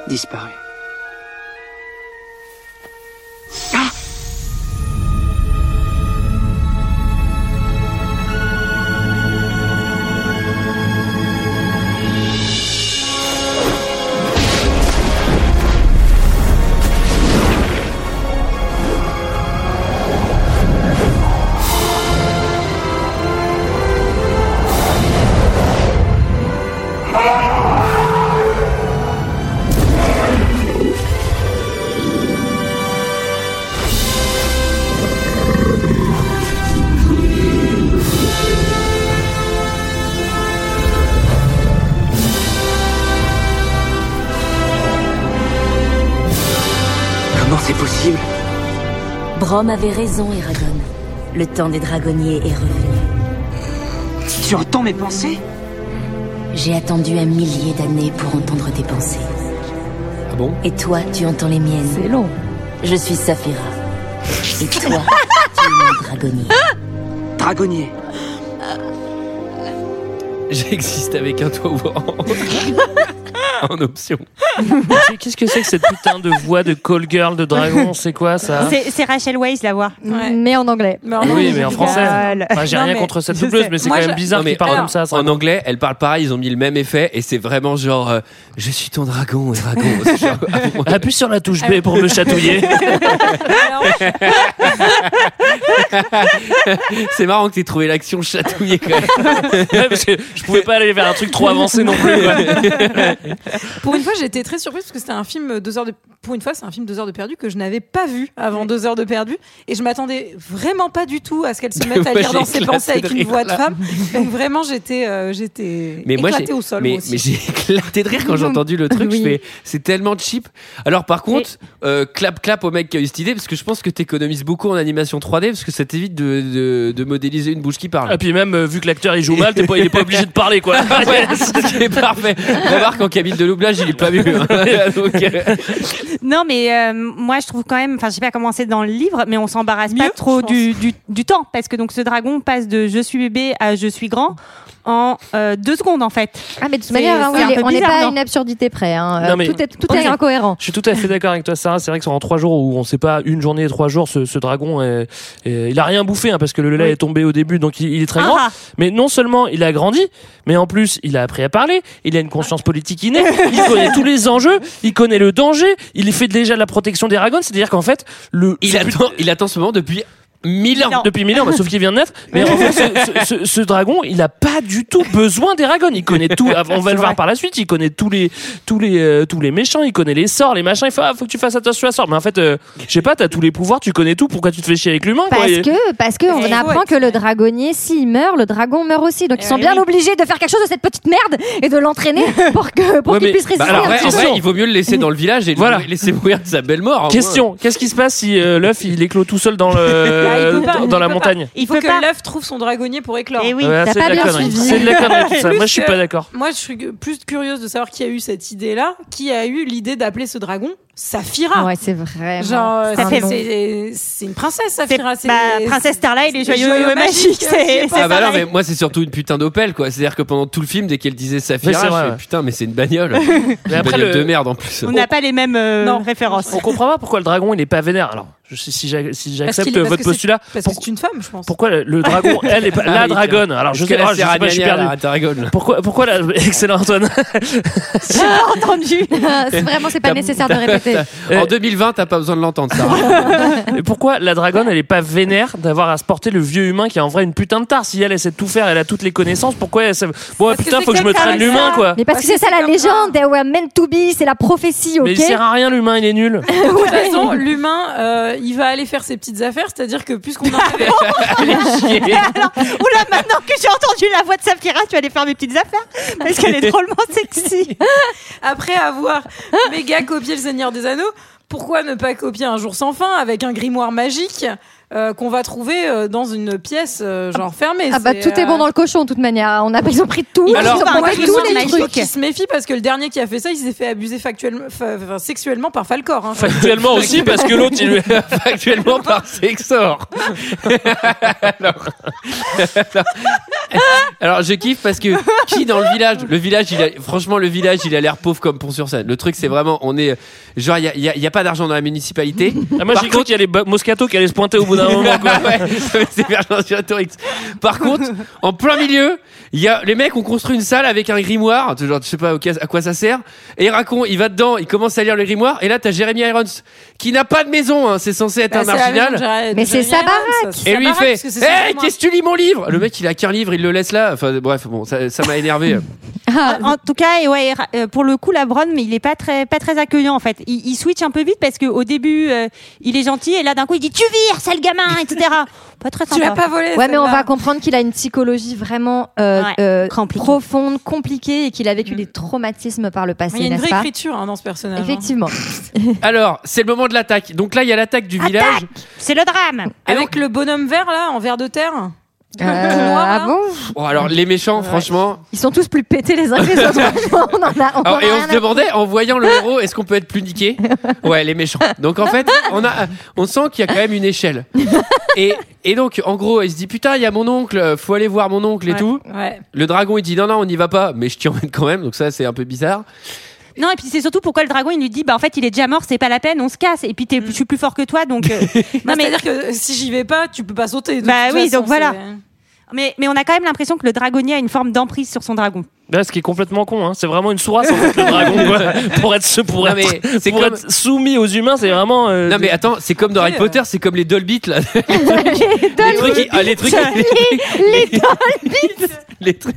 Disparu. Brom avait raison, Eragon. Le temps des dragonniers est revenu. Tu entends mes pensées? J'ai attendu un millier d'années pour entendre tes pensées. Ah bon? Et toi, tu entends les miennes. C'est long. Je suis Saphira. Et toi, tu es mon dragonnier. Dragonnier. J'existe avec un toit ouvrant. en option. Qu'est-ce que c'est que cette putain de voix de call girl de dragon C'est quoi ça C'est Rachel Weisz, la voix. Ouais. Mais en anglais. Mais en- Oui, mais en français. Enfin, J'ai rien mais contre cette doubleuse, mais c'est quand même bizarre Non, mais qu'il parle alors, comme ça. En anglais, elle parle pareil, ils ont mis le même effet et c'est vraiment genre euh, je suis ton dragon, dragon. C'est genre, ah. Appuie sur la touche B pour me chatouiller. C'est marrant que t'aies trouvé l'action chatouillée quand même. Ouais, parce que je pouvais pas aller vers un truc trop avancé non plus. pour une fois, j'étais été très surprise parce que c'était un film deux heures de. Pour une fois, c'est un film deux heures de perdu que je n'avais pas vu avant deux heures de perdu et je m'attendais vraiment pas du tout à ce qu'elle se mette à lire dans ses pensées avec une voix de femme. Donc vraiment, j'étais, euh, j'étais Mais moi, j'ai, éclatée au sol. mais, j'ai éclaté de rire quand j'ai entendu le truc. Je Oui. fais, c'est tellement cheap. Alors, par contre, euh, clap, clap au mec qui a eu cette idée, parce que je pense que t'économises beaucoup en animation 3D, parce que ça t'évite de, de, de modéliser une bouche qui parle. Et puis même, euh, vu que l'acteur il joue mal, t'es pas, il est pas obligé de parler quoi. Ouais, c'est parfait. Remarque, en cabine de doublage, il est pas vu. Donc, euh, Non, mais euh, moi, je trouve quand même, enfin, je sais pas comment c'est dans le livre, mais on s'embarrasse pas trop du, du, du temps, parce que donc ce dragon passe de je suis bébé à je suis grand en euh, deux secondes en fait. Ah, mais de toute manière, hein, oui, on n'est pas à une absurdité près. hein. Non, mais- tout est, tout est incohérent. Je suis tout à fait d'accord avec toi, Sarah. C'est vrai que c'est en trois jours où on sait pas une journée et trois jours, ce, ce dragon, est, est- il a rien bouffé hein, parce que le lait Oui. est tombé au début, donc il, il est très Ah grand. ah. Mais non seulement il a grandi, mais en plus il a appris à parler. Il a une conscience politique innée. il connaît tous les enjeux. Il connaît le danger. Il fait déjà de la protection des dragons. C'est-à-dire qu'en fait, le il attend, il attend ce moment depuis mille ans. Non. depuis mille ans, bah, sauf qu'il vient de naître. Mais en fait, ce, ce- ce- ce dragon, il a pas du tout besoin des dragons. Il connaît tout. On va le voir par la suite. Il connaît tous les tous les euh, tous les méchants. Il connaît les sorts, les machins. Il faut, ah, faut que tu fasses attention à ça. Mais en fait, euh, je sais pas, t'as tous les pouvoirs. Tu connais tout. Pourquoi tu te fais chier avec l'humain quoi? Parce que, parce que on il faut apprend que le dragonnier, s'il meurt, le dragon meurt aussi. Donc ils sont Eh bien obligés de faire quelque chose de cette petite merde et de l'entraîner pour que pour Ouais, qu'il puisse résister. Bah alors, un ouais, petit en vrai, il vaut mieux le laisser dans le village et le Voilà. laisser mourir de sa belle mort. Question qu'est-ce qui se passe si euh, l'œuf il éclot tout seul dans le pas, dans, la montagne Il faut que l'œuf trouve son dragonnier pour éclore. Et oui. Ouais, c'est pas de la bien connerie. C'est de la connerie tout ça. Plus Moi je suis pas d'accord. Moi, je suis plus curieuse de savoir qui a eu cette idée-là, qui a eu l'idée d'appeler ce dragon Saphira. Ouais, c'est vraiment. Genre, euh, c'est- une princesse, Saphira. c'est- bah, Princesse Starlight, les joyeux joyeux magiques. magiques, C'est Ah bah non, mais moi c'est surtout une putain d'Opel quoi. C'est-à-dire que pendant tout le film, dès qu'elle disait Saphira, c'est je vrai, fais, putain, mais c'est une bagnole. Mais Une après bagnole le de merde en plus. On n'a pas les mêmes euh, Non. références. on comprend pas pourquoi le dragon il est pas vénère. Alors je si j'accepte parce votre que postulat. Que c'est une femme, je pense. Pourquoi le, dragon, elle est pas, Ah la dragonne Alors je sais pas, je sais pas, je suis perdu. perdu. Pourquoi, pourquoi la, excellent Antoine. J'ai pas entendu. C'est vraiment, c'est pas nécessaire de répéter. En 2020, t'as pas besoin de l'entendre, ça. Pourquoi la dragonne, elle est pas vénère d'avoir à se porter le vieux humain qui est en vrai une putain de tare? Si elle essaie de tout faire, elle a toutes les connaissances. Pourquoi elle, sait- bon Parce putain, faut que je me traîne l'humain quoi. Mais parce que c'est ça la légende. They were meant to be. C'est la prophétie, ok Mais il sert à rien l'humain, il est nul. De toute façon, l'humain, euh, il va aller faire ses petites affaires, c'est-à-dire que puisqu'on en avait- Alors, oula, maintenant que j'ai entendu la voix de Saphira, tu vas aller faire mes petites affaires parce qu'elle est drôlement sexy. après avoir méga copié le Seigneur des Anneaux, pourquoi ne pas copier un jour sans fin avec un grimoire magique euh, qu'on va trouver euh, dans une pièce euh, genre fermée Ah bah tout est bon dans le cochon de toute manière. On a, ils ont pris tout. Alors- ils ont pris tous les trucs. qu'il se méfie parce que le dernier qui a fait ça, il s'est fait abuser factuellement, fa- enfin, sexuellement par Falcor. Hein. Factuellement aussi, parce que l'autre, il lui. Factuellement par Sexor. alors, alors, alors, je kiffe parce que qui dans le village Le village, il a, franchement, le village, il a l'air pauvre comme Pont sur Seine. Le truc, c'est vraiment, on est genre, il y a, y y pas d'argent dans la municipalité. Ah, moi, Par j'ai cru qu'il y a les Moscato qui allaient se pointer au bout d'un moment. Quoi. Ouais, c'est Vergin sur Torix. Par contre, en plein milieu, il y a les mecs ont construit une salle avec un grimoire, genre je sais pas à quoi ça sert. Et il raconte, il va dedans, il commence à lire le grimoire et là t'as Jeremy Irons qui n'a pas de maison, hein, c'est censé être Bah, un marginal. Jeremy Mais c'est sa baraque. Et lui il fait grimoire. qu'est-ce que tu lis mon livre? Le mec il a qu'un livre, il le laisse là. Enfin bref, bon, ça ça m'a énervé. Ah, En tout cas, ouais, euh, pour le coup, la Bronn, mais il est pas très, pas très accueillant en fait. Il, il switch un peu vite parce qu'au début, euh, il est gentil et là d'un coup, il dit tu vires, sale gamin, etc. Pas très sympa. Tu l'as pas volé. Ouais, mais on va comprendre qu'il a une psychologie vraiment euh, Ouais, euh, profonde, compliquée et qu'il a vécu des traumatismes par le passé, Il y a une vraie pas écriture hein, dans ce personnage. hein. Effectivement. Alors, c'est le moment de l'attaque. Donc là, il y a l'attaque du village. C'est le drame. Avec le bonhomme vert là, en verre de terre. Euh, ah bon? Bon, alors les méchants, franchement. Ils sont tous plus pétés les uns que les autres. on en a, on en Alors, a et on se demandait, en voyant le héros, est-ce qu'on peut être plus niqué? Ouais, les méchants. Donc en fait, on a, on sent qu'il y a quand même une échelle. Et, et donc, en gros, il se dit putain, il y a mon oncle, faut aller voir mon oncle et Ouais, tout. Ouais. Le dragon, il dit non, non, on n'y va pas, mais je t'y emmène quand même. Donc ça, c'est un peu bizarre. Non, et puis c'est surtout pourquoi le dragon il lui dit bah en fait il est déjà mort, c'est pas la peine, on se casse. Et puis t'es, je suis plus fort que toi, donc. euh, Non, non mais c'est-à-dire que si j'y vais pas, tu peux pas sauter. de Bah toute oui, façon, donc voilà. c'est- Mais, mais on a quand même l'impression que le dragonnier a une forme d'emprise sur son dragon. Là, ce qui est complètement con, hein. c'est vraiment une sourasse en fait, le dragon. quoi. Pour être, pour Non, être, mais c'est pour comme- être soumis aux humains, c'est vraiment. euh, Non mais attends, c'est comme dans Harry euh, Potter, c'est comme les Dolbits là. les trucs, qui- ah, les trucs, Les les trucs,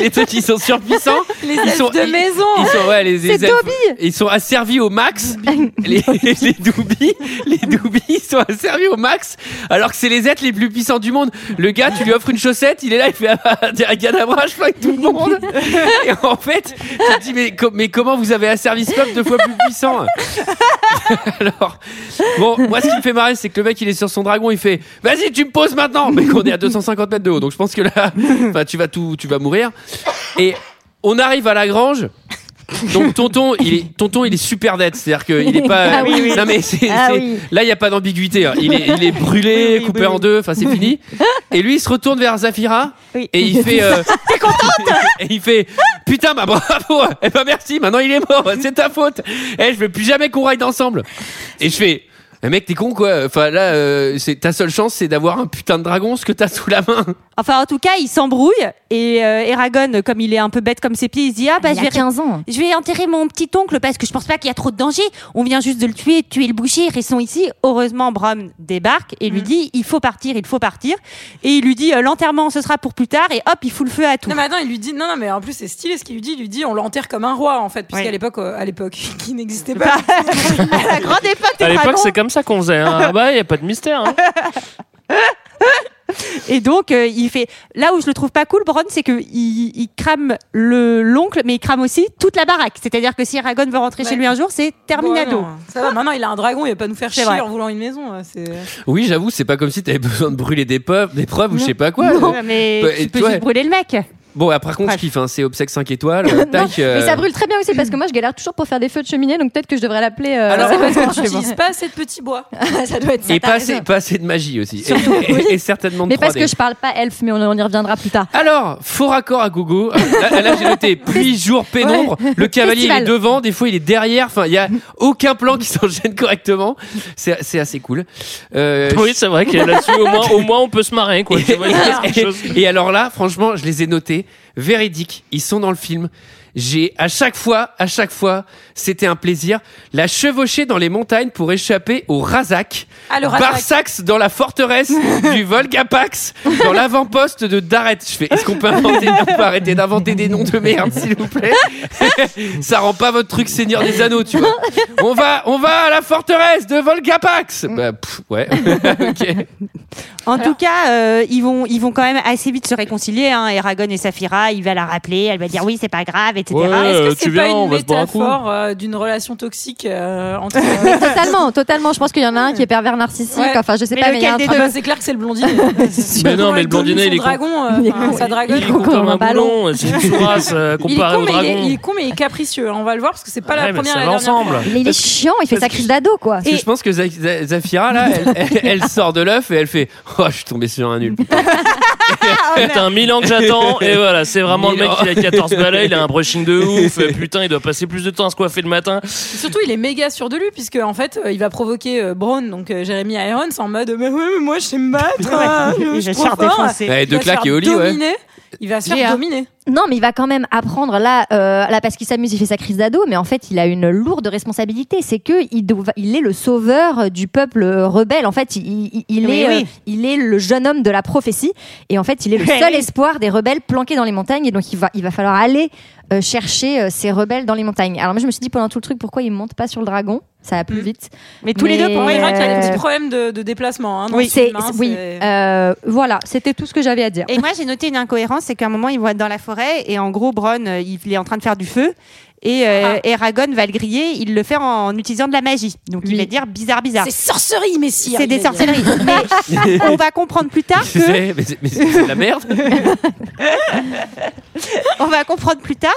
les trucs qui sont surpuissants. Les Ils sont- de ils- maison. Ils sont ouais les, les C'est elfes, ils sont asservis au max. les les Dobby, les Dobby ils sont asservis au max alors que c'est les êtres les plus puissants du monde. Le gars, tu lui offres une chaussette, il est là, il fait ah, Gadabra, je flingue tout le monde. Et en fait, tu te dis mais, co- mais comment vous avez asservi ce peuple deux fois plus puissant? Alors, bon, moi ce qui me fait marrer, c'est que le mec il est sur son dragon, il fait Vas-y, tu me poses maintenant Mais qu'on est à 250 mètres de haut, donc je pense que là, tu vas tout, tu vas mourir. Et on arrive à la grange. Donc tonton, il est tonton, il est super net, c'est-à-dire qu'il est pas. Ah oui, oui. Non mais c'est, Ah oui. là il y a pas d'ambiguïté. hein. Il est, il est brûlé, coupé en deux. Enfin c'est fini. Et lui il se retourne vers Zafira Oui. et il fait. euh, T'es contente Et il fait putain bah bravo. Eh ben merci. Maintenant il est mort. C'est ta faute. Eh je veux plus jamais qu'on ride ensemble. Et je fais. Mais mec, t'es con quoi Enfin là, euh, c'est ta seule chance, c'est d'avoir un putain de dragon, ce que t'as sous la main. Enfin, en tout cas, il s'embrouille et euh, Eragon, comme il est un peu bête comme ses pieds, il se dit ah bah Il je a vais 15 ans. je vais enterrer mon petit oncle parce que je pense pas qu'il y a trop de danger. On vient juste de le tuer, de tuer le boucher, restons ici. Heureusement, Brom débarque et Mm. lui dit il faut partir, il faut partir. Et il lui dit euh, l'enterrement ce sera pour plus tard et hop il fout le feu à tout. Non mais attends, il lui dit non non mais en plus c'est stylé ce qu'il lui dit, il lui dit on l'enterre comme un roi en fait puisqu'à Ouais. l'époque euh, à l'époque qui n'existait pas. à la grande époque à l'époque, c'est comme ça qu'on faisait. Hein. Ah bah, il y a pas de mystère. hein. Et donc euh, il fait là où je le trouve pas cool, Bron, c'est que il, crame le l'oncle, mais il crame aussi toute la baraque. C'est-à-dire que si Eragon veut rentrer chez lui un jour, c'est terminado. Bon, ouais, non, ça va, maintenant il a un dragon, il va pas nous faire C'est chier vrai. en voulant une maison. C'est Oui, j'avoue, c'est pas comme si t'avais besoin de brûler des preuves, des preuves ou je sais pas quoi. Non, mais Bah, tu peux toi- juste brûler le mec. Bon, ah, par contre, je kiffe, hein, c'est obsèque 5 étoiles. euh, Non, tac, euh, mais ça brûle très bien aussi parce que moi je galère toujours pour faire des feux de cheminée donc peut-être que je devrais l'appeler. euh, Alors, parce tu n'utilises pas assez de petits bois. ça doit être ça. Et pas assez, pas assez de magie aussi. Et, Surtout, et- oui. et certainement de Mais parce 3D. que je parle pas elfe, mais on, on y reviendra plus tard. Alors, faux raccord à gogo. Là, là, j'ai noté pluie, jour, pénombre. Le cavalier il est devant, des fois il est derrière. Enfin, il y a aucun plan qui s'enchaîne correctement. C'est assez cool. Euh, Oui, c'est vrai que là-dessus, au moins, au moins, on peut se marrer. Quoi. Tu vois, et alors là, franchement, je les ai notés véridiques. Ils sont dans le film. J'ai à chaque fois, à chaque fois, c'était un plaisir. La chevaucher dans les montagnes pour échapper au Razak. Ah, le Razak. Barsax dans la forteresse du Volgapax, dans l'avant-poste de Daret. Je fais, est-ce qu'on peut inventer, on peut arrêter d'inventer des noms de merde, s'il vous plaît? Ça rend pas votre truc Seigneur des Anneaux, tu vois. On va, on va à la forteresse de Volgapax. Bah, pff, ouais. ok. En tout cas, euh, ils vont ils vont quand même assez vite se réconcilier. Hein. Eragon et Saphira, il va la rappeler, elle va dire oui c'est pas grave, etc. Ouais. Est-ce Euh, que tu c'est viens, pas on une un métaphore euh, d'une relation toxique euh, entre totalement, totalement. Je pense qu'il y en a un qui est pervers narcissique. Ouais. Enfin, je sais Mais pas, mais il y a un lequel des truc. Ah bah, c'est clair que c'est le blondinet. Mais non, mais le blondinet, il est dragon, euh, Il est enfin, con. sa dragonne. Il est con comme un ballon. C'est une sourasse euh, Il est, comparé con, au mais il, est, dragon. il est con, mais il est capricieux. hein. On va le voir parce que c'est pas la mais première ça va ensemble. Il est chiant, il fait sa crise d'ado, quoi. Je pense que Za- Za- Zafira, là, elle, sort de l'œuf et elle fait Oh, je suis tombé sur un nul. Putain, mille ans que j'attends, et voilà, c'est vraiment le mec qui a 14 balais, il a un brushing de ouf, putain, il doit passer plus de temps à se coiffer le matin. Surtout, il est méga sûr de lui puisque en fait, euh, il va provoquer euh, Braun, donc euh, Jeremy Irons, en mode mais ouais, mais moi je sais me battre. hein, je Il suis trop fort. claques faire et lit, ouais. dominer. Il va se faire dominer. Non, mais il va quand même apprendre là, euh, là parce qu'il s'amuse, il fait sa crise d'ado, mais en fait, il a une lourde responsabilité. C'est que il, doit- il est le sauveur du peuple rebelle. En fait, il, il- il Oui, est, oui. euh, il est le jeune homme de la prophétie, et en fait, il est le seul espoir des rebelles planqués dans les montagnes. Et donc, il va, il va falloir aller euh, chercher ces rebelles dans les montagnes. Alors moi, je me suis dit pendant tout le truc, pourquoi il monte pas sur le dragon? Ça va plus Mm. vite. Mais tous les deux, pour moi, verra qu'il y a des Euh, petits problèmes de, de déplacement. Hein, dans Oui, ce film, hein, oui, euh, voilà, c'était tout ce que j'avais à dire. Et moi, j'ai noté une incohérence, c'est qu'à un moment, ils vont être dans la forêt et en gros, Bron, euh, il est en train de faire du feu. Et euh, Ah. Eragon va le griller, il le fait en utilisant de la magie. Donc il va dire bizarre, bizarre. C'est sorcerie, messire. C'est des sorcelleries. Mais on va comprendre plus tard Je que sais, mais c'est mais c'est- c'est de la merde. on va comprendre plus tard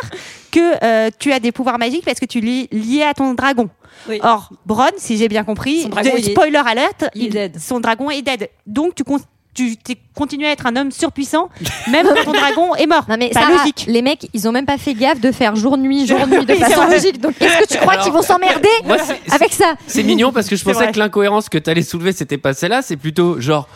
que euh, tu as des pouvoirs magiques parce que tu es lié à ton dragon. Oui. Or, Bron, si j'ai bien compris, Son dragon, de- il est- spoiler alert, il est dead. son dragon est dead. Donc tu, con- tu t'es continué à être un homme surpuissant, même quand ton dragon est mort. Non mais Pas Sarah, logique. les mecs, ils ont même pas fait gaffe de faire jour-nuit, jour-nuit de façon logique. Donc qu'est-ce que tu crois qu'ils vont s'emmerder avec ça? c'est mignon parce que je pensais vrai. que l'incohérence que t'allais soulever, c'était pas celle-là. C'est plutôt genre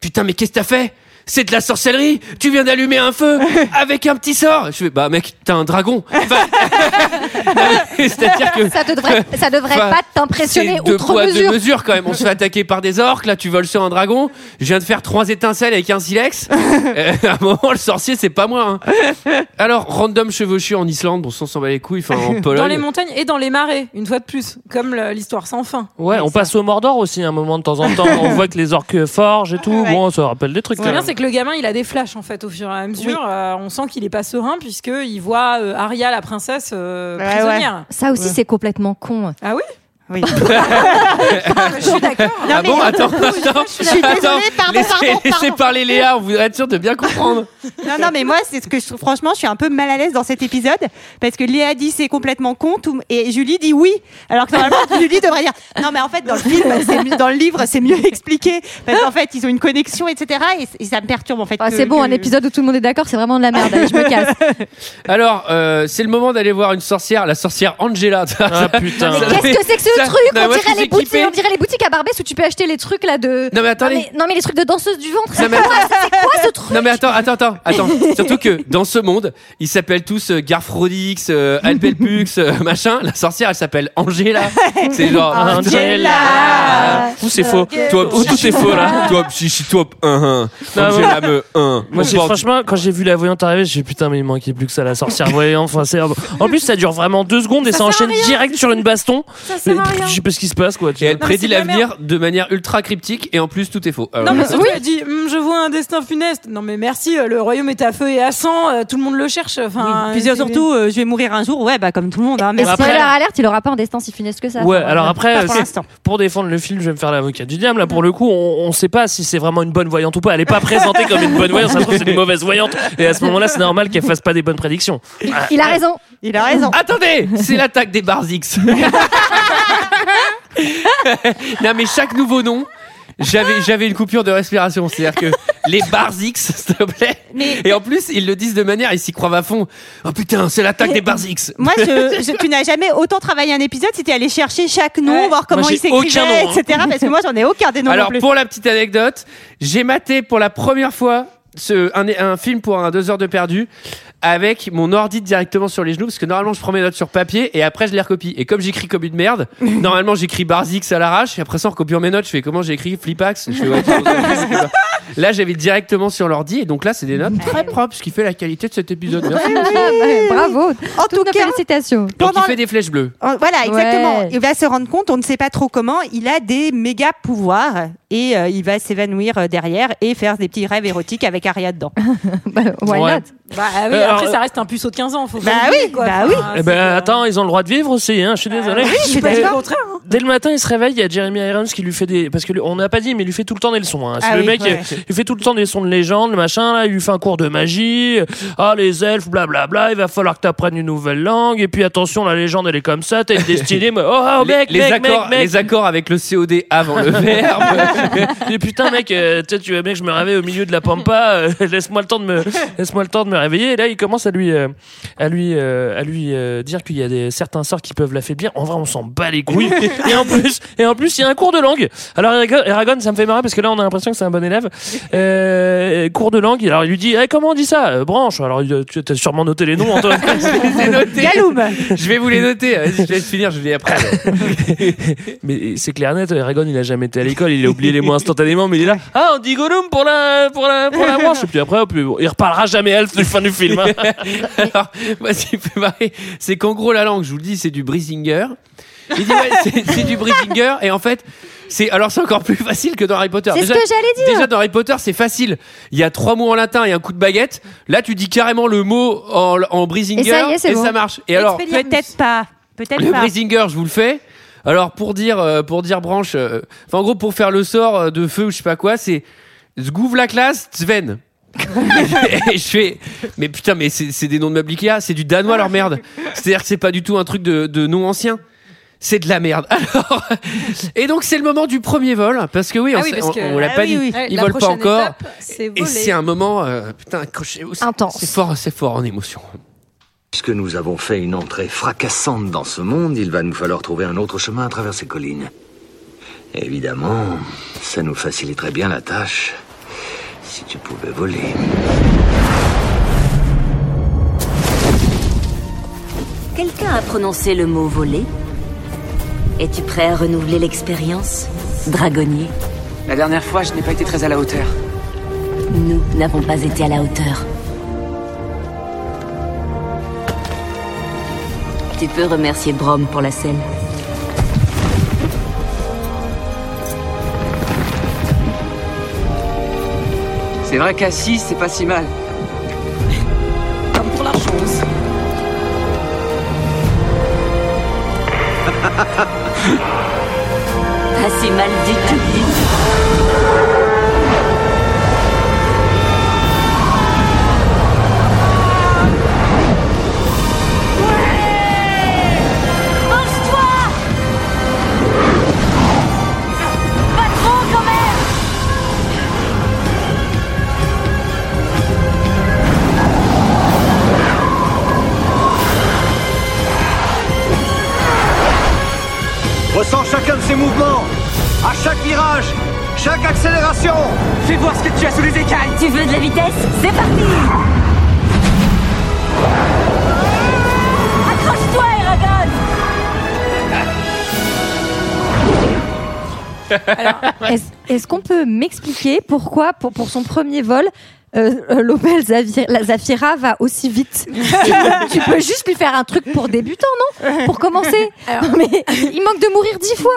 Putain, mais qu'est-ce que t'as fait? C'est de la sorcellerie. Tu viens d'allumer un feu avec un petit sort. Je fais, bah mec, t'as un dragon. Enfin, C'est-à-dire que Ça, te devrait, ça devrait Enfin, pas t'impressionner deux outre poids, deux mesure. mesures quand même. On se fait attaquer par des orques. Là, tu voles sur un dragon. Je viens de faire trois étincelles avec un silex. Euh, à un moment, le sorcier, c'est pas moi. hein. Alors, random chevauchée en Islande. Bon, on s'en bat les couilles. Enfin, en Pologne. Dans les montagnes et dans les marais, une fois de plus, comme l'histoire sans fin. Ouais, on passe au Mordor aussi un moment de temps en temps. on voit que les orques forgent et tout. Bon, ça rappelle des trucs. Ce qui quand est bien, même. c'est que le gamin, il a des flashs en fait au fur et à mesure. Euh, on sent qu'il est pas serein puisque il voit euh, Arya, la princesse, euh, Ouais, prisonnière. Ça aussi, c'est complètement con. Ah oui? Oui. Mais Je suis d'accord. Non, Ah mais- bon, attends, attends. Je suis désolée, Attends, pardon, laissez, pardon, laissez pardon. parler Léa, on voudrait être sûr de bien comprendre. Non, non, mais moi, c'est ce que je trouve, franchement, je suis un peu mal à l'aise dans cet épisode parce que Léa dit c'est complètement con tout- et Julie dit oui. Alors que normalement, Julie devrait dire non, mais en fait, dans le film, c'est mieux- dans le livre, c'est mieux expliqué parce qu'en fait, ils ont une connexion, etc. Et, et ça me perturbe en fait. Ah, que- c'est bon, que- un épisode où tout le monde est d'accord, c'est vraiment de la merde. Allez, je me casse. Alors, euh, c'est le moment d'aller voir une sorcière, la sorcière Angela. Ah putain. Mais qu'est-ce que c'est que ce Ça- truc Non, on moi, dirait, les boutiques, on dirait les boutiques à Barbès où tu peux acheter les trucs là de. Non, mais attendez. Non mais, non, mais les trucs de danseuse du ventre. Non, C'est mais quoi, ce truc? Non mais attends, attends, attends, attends. Surtout que dans ce monde, ils s'appellent tous euh, Garfrodix, euh, Alpelpux, euh, machin. La sorcière, elle s'appelle Angela. C'est genre Angela. Ou c'est faux. Toi, Ou tout est faux là. Toi, un, un. Non, Angela me un. Moi, j'ai, franchement, quand j'ai vu la voyante arriver, j'ai dit putain, mais il manquait plus que ça, la sorcière voyante. Enfin, c'est... En plus, ça dure vraiment deux secondes et ça, enchaîne direct sur une baston. Ça sert à rien. Je sais pas ce qui se passe, quoi. tu Et vois. elle prédit l'avenir de manière ultra cryptique et en plus tout est faux. Alors, Non mais surtout elle dit Hum, je vois un destin funeste. Non mais merci, euh, le royaume est à feu et à sang, euh, tout le monde le cherche. Enfin, Puis c'est- surtout, euh, je vais mourir un jour. Ouais, bah comme tout le monde. Hein, mais après- spoiler alerte, il aura pas un destin si funeste que ça. Ouais, alors euh, après, pour pour défendre le film, je vais me faire l'avocat du diable. Là, pour le coup, on, on sait pas si c'est vraiment une bonne voyante ou pas. Elle est pas présentée comme une bonne voyante, ça trouve, c'est une mauvaise voyante. Et à ce moment-là, c'est normal qu'elle fasse pas des bonnes prédictions. Il a raison. Il a raison. Attendez, c'est l'attaque des Barzix. non mais chaque nouveau nom, j'avais j'avais une coupure de respiration, c'est-à-dire que les Barzix, s'il te plaît. Et en plus, ils le disent de manière, ils s'y croient à fond. Oh putain, c'est l'attaque des Barzix. Moi, je, je- tu n'as jamais autant travaillé un épisode si tu allé chercher chaque nom, voir comment Moi, il s'écrivait, nom, hein. etc. Parce que moi, j'en ai aucun des noms non Alors plus. pour la petite anecdote, j'ai maté pour la première fois ce, un, un film pour un deux heures de perdu avec mon ordi directement sur les genoux parce que normalement je prends mes notes sur papier et après je les recopie et comme j'écris comme une merde normalement j'écris Barzix à l'arrache et après ça en recopiant mes notes je fais comment j'ai écrit Flipax je fais, ouais, là j'avais directement sur l'ordi et donc là c'est des notes très propres ce qui fait la qualité de cet épisode Merci. Bravo. En Toutes tout cas, félicitations. donc il fait des flèches bleues Oh, Voilà, exactement. Ouais. Il va se rendre compte, on ne sait pas trop comment, il a des méga pouvoirs et euh, il va s'évanouir euh, derrière et faire des petits rêves érotiques avec Aria dedans. Bah, why Ouais. not? Bah ah oui, Euh, après alors, ça reste un puceau de 15 ans, faut Bah oui, quoi. bah Enfin, oui. Eh c'est, ben, euh, attends, ils ont le droit de vivre aussi, hein. Je suis désolé. oui, je suis pas le contraire. hein. Dès le matin, il se réveille, il y a Jeremy Irons qui lui fait des. Parce que lui- on n'a pas dit, mais il lui fait tout le temps des leçons. Hein. C'est Ah le oui, mec, ouais. il fait tout le temps des leçons de légende, le machin, là, il lui fait un cours de magie. Ah, les elfes, blablabla, il va falloir que tu apprennes une nouvelle langue. Et puis attention, la légende, elle est comme ça, t'as une destinée. mais- Oh, oh, les, mec, les mec, accords, mec, mec. les accords avec le COD avant le verbe Et putain, mec, euh, tu sais, tu veux bien que je me réveille au milieu de la pampa, euh, laisse-moi le temps de me, laisse-moi le temps de me réveiller. Et là, il commence à lui, euh, à lui, euh, à lui euh, dire qu'il y a des, certains sorts qui peuvent l'affaiblir. En vrai, on s'en bat les couilles. et en plus, et en plus, il y a un cours de langue. Alors, Eragon, ça me fait marrer parce que là, on a l'impression que c'est un bon élève. Euh, cours de langue. Alors, il lui dit, Eh, comment on dit ça? Euh, branche? Alors, tu as sûrement noté les noms, Antoine. Galoum je vais vous les noter je vais finir je vous les après Mais c'est clair net, Eragon, il a jamais été à l'école, il a oublié les mots instantanément, mais il est là. Ah, on dit Gollum pour la, pour la, pour la branche. Et puis après, hop, il reparlera jamais elfe de fin du film. hein. Alors, moi, ce qui me fait marrer, c'est qu'en gros, la langue, je vous le dis, c'est du Brisinger. Il dit, ouais, c'est c'est du Brisinger. Et en fait, c'est, alors c'est encore plus facile que dans Harry Potter. C'est ce que j'allais dire. Déjà, dans Harry Potter, c'est facile. Il y a trois mots en latin et un coup de baguette. Là, tu dis carrément le mot en, en Brisinger. Et ça y est, c'est bon. ça marche. Et alors, Peut-être pas. Peut-être le pas. Brisinger, je vous le fais. Alors, pour dire, euh, pour dire branche, euh, enfin, en gros, pour faire le sort euh, de feu ou je sais pas quoi, c'est Zgouv la classe, Sven. et je fais, mais putain, mais c'est des noms de meubles Ikea, c'est du danois leur merde. C'est-à-dire que c'est pas du tout un truc de, de nom ancien. C'est de la merde. Alors, et donc c'est le moment du premier vol, parce que oui, on, Ah oui, on- que- on l'a ah pas oui, dit, oui. Ils la volent pas encore. étape, Et c'est un moment, euh, putain, accrochez-vous. C'est fort, c'est fort en émotion. Puisque nous avons fait une entrée fracassante dans ce monde, il va nous falloir trouver un autre chemin à travers ces collines. Évidemment, ça nous faciliterait bien la tâche Si tu pouvais voler. Quelqu'un a prononcé le mot voler Es-tu prêt à renouveler l'expérience Dragonnier? La dernière fois, je n'ai pas été très à la hauteur. Nous n'avons pas été à la hauteur. Tu peux remercier Brom pour la scène. C'est vrai qu'à 6, c'est pas si mal. Comme pour la chose. Pas si mal du tout. Ressens chacun de ses mouvements. À chaque virage, chaque accélération. Fais voir ce que tu as sous les écailles Tu veux de la vitesse? C'est parti Accroche-toi, Eragon Est-ce est-ce qu'on peut m'expliquer pourquoi, pour, pour son premier vol, euh, euh, l'Opel Zafira va aussi vite. Tu, peux, tu peux juste lui faire un truc pour débutant, non? Pour commencer. Mais il manque de mourir dix fois.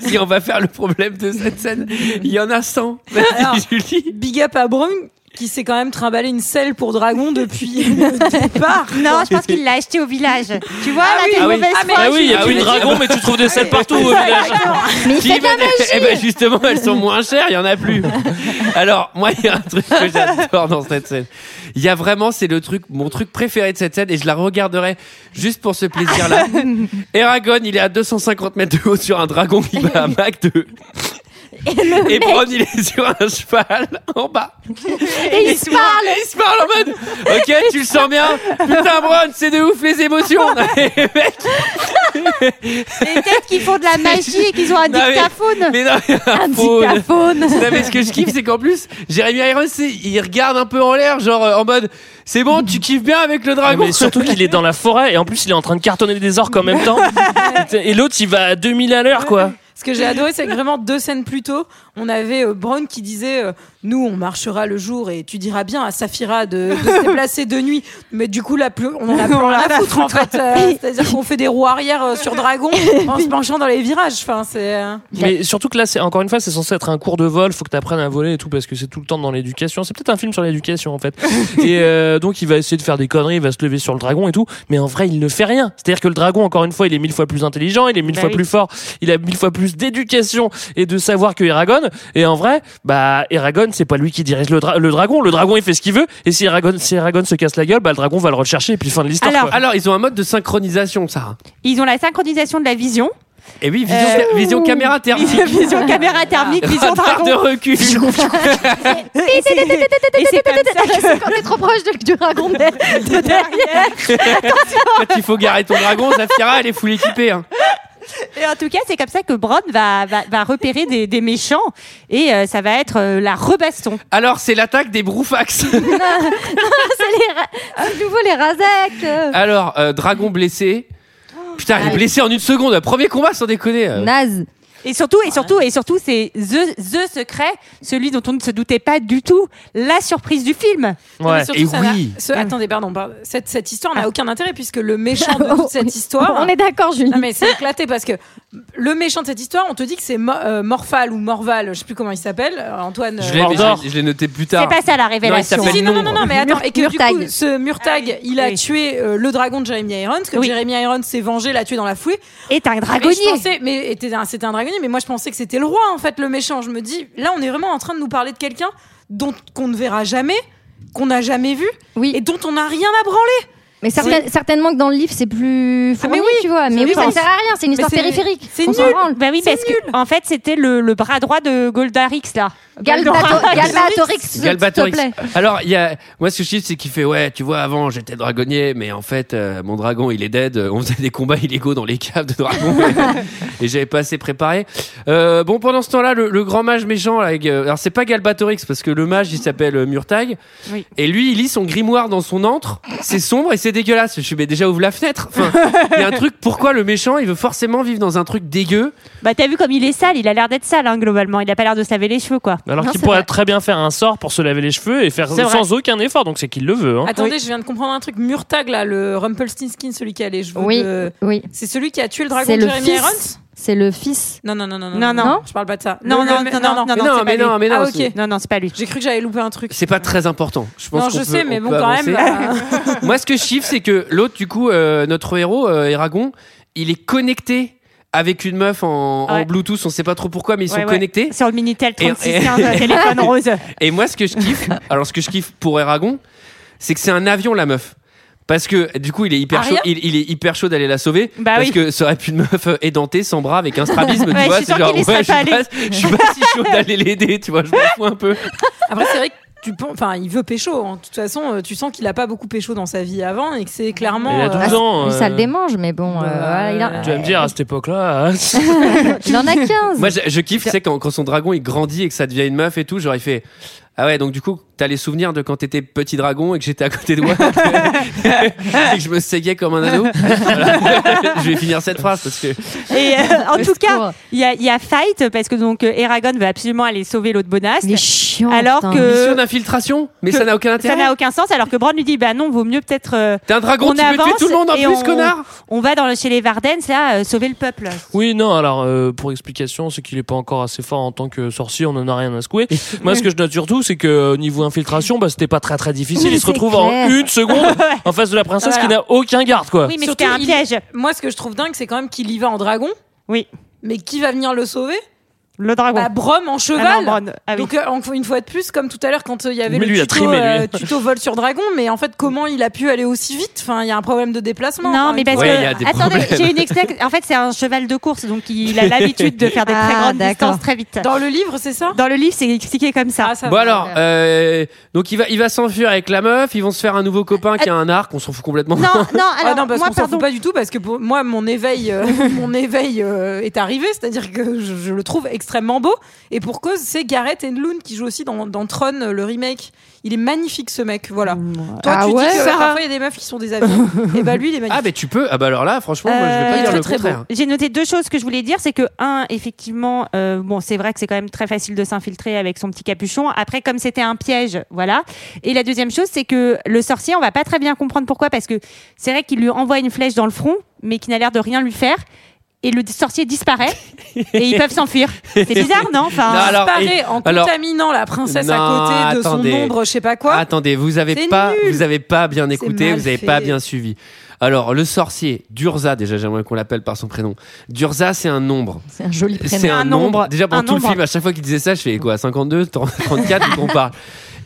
Si on va faire le problème de cette scène, il y en a 100. Alors, Vas-y, Julie. Big up à Brun qui s'est quand même trimballé une selle pour dragon depuis le départ. Non, je pense qu'il l'a acheté au village. Tu vois, Ah là, oui, t'es ah une oui. mauvaise Ah, foi. Ah oui, il y a dit. dragons, mais tu trouves des selles partout au village. Mais il Si, fait de la ben, magie eh ben, justement, elles sont moins chères, il y en a plus. Alors, moi, il y a un truc que j'adore dans cette scène. Il y a vraiment, c'est le truc, mon truc préféré de cette scène, et je la regarderai juste pour ce plaisir-là. Eragon, il est à 250 mètres de haut sur un dragon qui va à Mach 2. Et le Et mec, Bron, il est sur un cheval en bas. et il se parle Et il se parle en mode Ok, tu le sens bien Putain, Bron, c'est de ouf les émotions Et mec, Mais peut-être qu'ils font de la magie et qu'ils ont un Non, mais- dictaphone. Mais non, mais un un dictaphone Non, mais ce que je kiffe, c'est qu'en plus, Jérémy Irons, il regarde un peu en l'air, genre euh, en mode C'est bon, tu kiffes bien avec le dragon mais surtout qu'il est dans la forêt et en plus il est en train de cartonner des orques en même temps. Et l'autre il va à 2000 à l'heure quoi. Ce que j'ai adoré, c'est que vraiment deux scènes plus tôt, on avait euh, Brown qui disait euh, Nous, on marchera le jour et tu diras bien à Saphira de, de se déplacer de nuit. Mais du coup, plus, on en a plein rien à foutre en fait. Euh, C'est-à-dire qu'on fait des roues arrière sur dragon en se penchant dans les virages. Enfin, c'est. Mais surtout que là, c'est encore une fois, c'est censé être un cours de vol. Faut que tu apprennes à voler et tout parce que c'est tout le temps dans l'éducation. C'est peut-être un film sur l'éducation en fait. et donc il va essayer de faire des conneries, il va se lever sur le dragon et tout. Mais en vrai, il ne fait rien. C'est-à-dire que le dragon, encore une fois, il est mille fois plus intelligent, il est mille Bah fois oui. plus fort, il a mille fois plus d'éducation et de savoir que Eragon. Et en vrai, bah Eragon, c'est pas lui qui dirige le, dra- le dragon. Le dragon, il fait ce qu'il veut. Et si Eragon, si Eragon se casse la gueule, bah le dragon va le rechercher et puis fin de l'histoire. Alors. Alors, ils ont un mode de synchronisation, ça. Ils ont la synchronisation de la vision, Et oui, vision, Euh, vision caméra thermique. vision caméra thermique, vision Radar de dragon. recul. Et c'est- comme ça quand t'es trop proche de- du dragon de, de derrière Quand il faut garer ton dragon, Zafira, elle est full équipée. hein. Et en tout cas, c'est comme ça que Bron va, va, va repérer des, des méchants et euh, ça va être euh, la rebaston. Alors, c'est l'attaque des broufax. C'est les ra- c'est de nouveau les Razak. Alors, euh, dragon blessé. Putain, il est blessé en une seconde. Premier combat, sans déconner. euh. Naze Et surtout, et surtout, et surtout, c'est the, the secret, celui dont on ne se doutait pas du tout, la surprise du film. Non, mais Ouais. surtout, Et ça oui. ce- attendez, pardon. pardon. Cette, cette histoire n'a aucun intérêt puisque le méchant de Oh, toute cette histoire. On est d'accord, Julie. Non mais c'est éclaté parce que le méchant de cette histoire, on te dit que c'est Mo- euh, Morphal ou Morval, je sais plus comment il s'appelle, euh, Antoine. Je euh, l'ai, mais Mordor. je l'ai- je l'ai noté plus C'est tard. pas ça la révélation. Si, non, non, non, mais attends, Mur- et que du coup, Murtag. ce Murtag, il a Oui. tué euh, le dragon de Jeremy Irons, que Oui. Jeremy Irons s'est vengé, l'a tué dans la foulée. est un Mais dragonnier. je pensais, mais était un- c'était un dragonnier, mais moi je pensais que c'était le roi en fait, le méchant. Je me dis, là on est vraiment en train de nous parler de quelqu'un dont qu'on ne verra jamais, qu'on n'a jamais vu, Oui. et dont on n'a rien à branler. Mais certain- certainement que dans le livre, c'est plus fourni, mais oui, tu vois. Mais oui, ça ne sert à rien. C'est une histoire c'est- périphérique. C'est nul. Bah oui, parce que en fait, c'était le, le bras droit de Goldarix là. Galbato- Galbatorix, s'il te Galbatorix. plaît. Alors, il y a, moi, ce que je kiffe, c'est qu'il fait, ouais, tu vois, avant, j'étais dragonnier, mais en fait, euh, mon dragon, il est dead. On faisait des combats illégaux dans les caves de dragons. et j'avais pas assez préparé. Euh, bon, pendant ce temps-là, le, le grand mage méchant, là, avec, euh, alors c'est pas Galbatorix, parce que le mage, il s'appelle Murtag. Oui. Et lui, il lit son grimoire dans son antre. C'est sombre et c'est dégueulasse. Je suis, mais déjà, ouvre la fenêtre. Enfin, il y a un truc, pourquoi le méchant, il veut forcément vivre dans un truc dégueu? Bah t'as vu comme il est sale, il a l'air d'être sale hein, globalement. Il a pas l'air de se laver les cheveux quoi. Alors Non, qu'il c'est pourrait vrai. très bien faire un sort pour se laver les cheveux et faire C'est vrai. sans aucun effort, donc c'est qu'il le veut. Hein. Attendez, je viens de comprendre un truc. Murtag, là, le Rumpelstiltskin, celui qui a les cheveux. Oui, de- oui. C'est celui qui a tué le dragon C'est de le Jeremy fils. Irons? C'est le fils. non, non, non, non, Non, non. Je parle pas de ça. Non, non, non, non, non, Mais non, mais non, mais non, Ah. Non, non, c'est pas lui. J'ai cru que j'avais loupé un truc. C'est pas très important. Je pense Non, je sais, mais on bon, quand même. Moi, ce que je kiffe, c'est que l'autre, du coup, euh, notre héros, euh, Eragon, il est connecté avec une meuf en, en Ouais. Bluetooth. On sait pas trop pourquoi, mais ils Ouais, sont ouais. connectés. Sur le Minitel Et- 3615 et- téléphone rose. Et moi, ce que je kiffe, alors ce que je kiffe pour Eragon, c'est que c'est un avion, la meuf. Parce que du coup, il est hyper chaud, Aria il, il est hyper chaud d'aller la sauver. Bah parce oui. que ça aurait pu une meuf euh, édentée, sans bras, avec un strabisme, Ouais, tu vois. C'est genre, ouais, je suis, pas pas, je suis pas si chaud d'aller l'aider, tu vois, je m'en fous un peu. Après, c'est vrai que tu penses, enfin, il veut pécho. hein. De toute façon, euh, tu sens qu'il a pas beaucoup pécho dans sa vie avant et que c'est clairement. Il a euh, 12 ans. Lui, ça euh, le démange, mais bon, euh, Bah, voilà, il, a- Tu vas me dire, à cette époque-là. il en a 15. Moi, je, je kiffe, c'est quand, quand son dragon il grandit et que ça devient une meuf et tout. J'aurais fait. Ah ouais, donc du coup, t'as les souvenirs de quand t'étais petit dragon et que j'étais à côté de moi et que je me séguais comme un ado. Voilà. je vais finir cette phrase parce que. Et euh, en tout cas, il y a, il y a fight parce que donc euh, Eragon veut absolument aller sauver l'autre bonasse. Est chiant. Alors que- Mission d'infiltration, mais ça n'a aucun Ça intérêt. n'a aucun sens alors que Bran lui dit bah non, vaut mieux peut-être euh, T'es un dragon, on tu peux tuer avance tout le monde en et plus, on- connard. on va dans le, chez les Vardens là euh, sauver le peuple. Oui, non, alors euh, pour explication, c'est qu'il est pas encore assez fort en tant que sorcier, on en a rien à secouer. Moi, ce que je note surtout, c'est que euh, niveau infiltration, bah, c'était pas très très difficile. Il se retrouve clair. en une seconde en face de la princesse qui n'a aucun garde, quoi. Oui, mais c'était un il- piège. Moi, ce que je trouve dingue, c'est quand même qu'il y va en dragon. Oui, Mais qui va venir le sauver? Le dragon. Bah, Brom en Ah cheval. non, Bran. Ah oui. Donc euh, encore une fois de plus, comme tout à l'heure quand euh, il y avait Mais le lui, il a tuto, trimé, lui. euh, tuto vol sur dragon, mais en fait comment il a pu aller aussi vite? Enfin, il y a un problème de déplacement. Non, mais parce Ouais, que attendez, j'ai une expli- En fait, c'est un cheval de course, donc il a l'habitude de faire des très Ah, grandes distances très vite. Dans le livre, c'est ça? Dans le livre, c'est expliqué comme ça. Ah, ça Bon va. alors, euh, donc il va, il va s'enfuir avec la meuf. Ils vont se faire un nouveau copain qui a un arc. On s'en fout complètement. Non, non, Ah alors non, parce moi, qu'on s'en fout pas du tout, parce que pour moi, mon éveil, mon éveil est arrivé, c'est-à-dire que je, je le trouve extrêmement beau. Et pour cause, c'est Gareth Enlund qui joue aussi dans, dans Tron, euh, le remake. Il est magnifique, ce mec. Voilà. Toi, Ah tu ouais dis que Sarah parfois il y a des meufs qui sont des avions. et bah lui, il est magnifique. Ah mais tu peux. Ah bah alors là, franchement, moi je vais Euh, pas dire très, le très contraire. J'ai noté deux choses que je voulais dire, c'est que un, effectivement, euh, bon, c'est vrai que c'est quand même très facile de s'infiltrer avec son petit capuchon. Après, comme c'était un piège, voilà. Et la deuxième chose, c'est que le sorcier, on va pas très bien comprendre pourquoi, parce que c'est vrai qu'il lui envoie une flèche dans le front, mais qui n'a l'air de rien lui faire. Et le sorcier disparaît et ils peuvent s'enfuir. C'est bizarre, non? Enfin, Non, alors, disparaît et- en alors- contaminant la princesse Non, à côté de attendez. son ombre, je sais pas quoi. Attendez, vous avez C'est pas, nul. vous avez pas bien écouté, mal vous avez fait. pas bien suivi. Alors le sorcier Durza, déjà j'aimerais qu'on l'appelle par son prénom. Durza, c'est un nombre. C'est un joli prénom. C'est un, Un nombre. nombre. Déjà pendant Un tout le film, à chaque fois qu'il disait ça, je fais quoi 52, 34, on parle.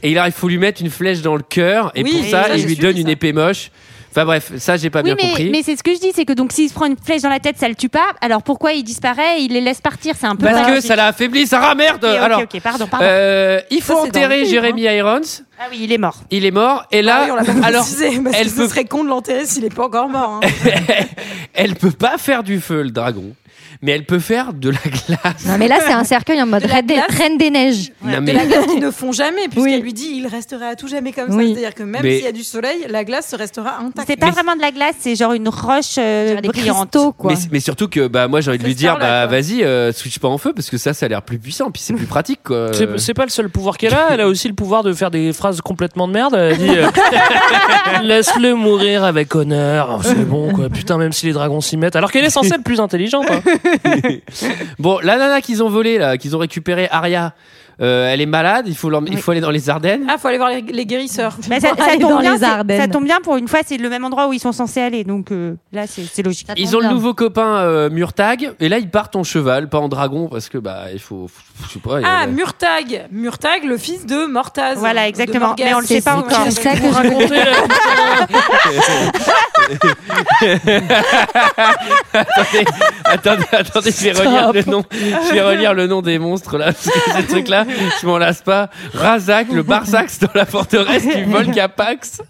Et là, il faut lui mettre une flèche dans le cœur, et Oui, pour et ça, ça, il j'ai lui suivi donne une épée moche. Enfin bref, ça j'ai pas oui, bien mais, compris. mais c'est ce que je dis, c'est que donc s'il se prend une flèche dans la tête, ça le tue pas. Alors pourquoi il disparaît Il les laisse partir? C'est un peu. Parce que ça l'a affaibli, Sarah merde. Ok, ok, Alors, pardon, pardon. euh, il faut Ça, enterrer livre, Jeremy Irons. Ah oui, il est mort. Il est mort, et là, Ah oui, on l'a pas alors, précisé, parce elle que peut ce serait con de l'enterrer s'il est pas encore mort. hein. elle peut pas faire du feu, le dragon, mais elle peut faire de la glace. Non, mais là, c'est un cercueil en mode De la reine des, glace. reine des neiges. Non, De mais- la glace qu'ils ne font jamais, puisqu'elle Oui. lui dit il resterait à tout jamais comme ça. C'est-à-dire que même Mais- s'il y a du soleil, la glace se restera intacte. C'est pas vraiment de la glace, c'est genre une roche euh, Des brillante. cristaux, quoi. Mais, mais surtout que bah moi j'ai envie de lui dire bah vas-y euh, switch pas en feu parce que ça ça a l'air plus puissant puis c'est plus pratique quoi. C'est- C'est pas le seul pouvoir qu'elle a, elle a aussi le pouvoir de faire des phrases complètement de merde. Elle dit euh, Laisse-le mourir avec honneur. C'est bon, quoi. Putain, même si les dragons s'y mettent. Alors qu'elle est censée être plus intelligente. hein. Bon la nana qu'ils ont volé là qu'ils ont récupéré Arya Euh, elle est malade, il faut, il faut aller dans les Ardennes. Ah, faut aller voir les, les guérisseurs. Bah, ça, tombe bien, les c'est- Ardennes. ça tombe bien pour une fois, c'est le même endroit où ils sont censés aller. Donc euh, là, c'est logique. Ils ont le nouveau copain euh, Murtag, et là ils partent en cheval, pas en dragon, parce que bah il faut, je sais pas. Ah, Murtag. Murtag, le fils de Mortaz. Voilà, exactement. Mais on le sait pas encore. C'est ça que je attendez, attendez, attendez, je vais relire le nom, je vais relire le nom des monstres là, parce que ces trucs-là, je m'en lasse pas. Razak, le Barsax dans la forteresse du Volgapax,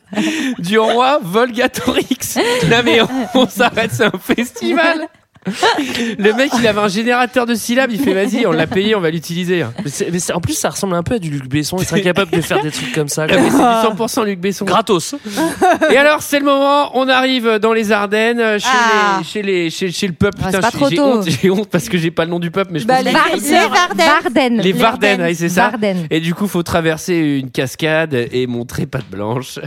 du roi Volgatorix. Là mais on, on s'arrête, c'est un festival. Le mec, il avait un générateur de syllabes, il fait vas-y, on l'a payé, on va l'utiliser. Mais en plus, ça ressemble un peu à du Luc Besson. Il serait capable de faire des trucs comme ça. C'est du 100% Luc Besson. Gratos. Et alors, c'est le moment, on arrive dans les Ardennes, chez, Ah. les, chez, les, chez, chez le peuple. Ah, Putain, c'est pas j'ai- trop j'ai tôt. honte, j'ai honte parce que j'ai pas le nom du peuple, mais je Bah, pense les les Varden. Varden. Les Varden, ouais, c'est ça. Et du coup, faut traverser une cascade et montrer patte blanche.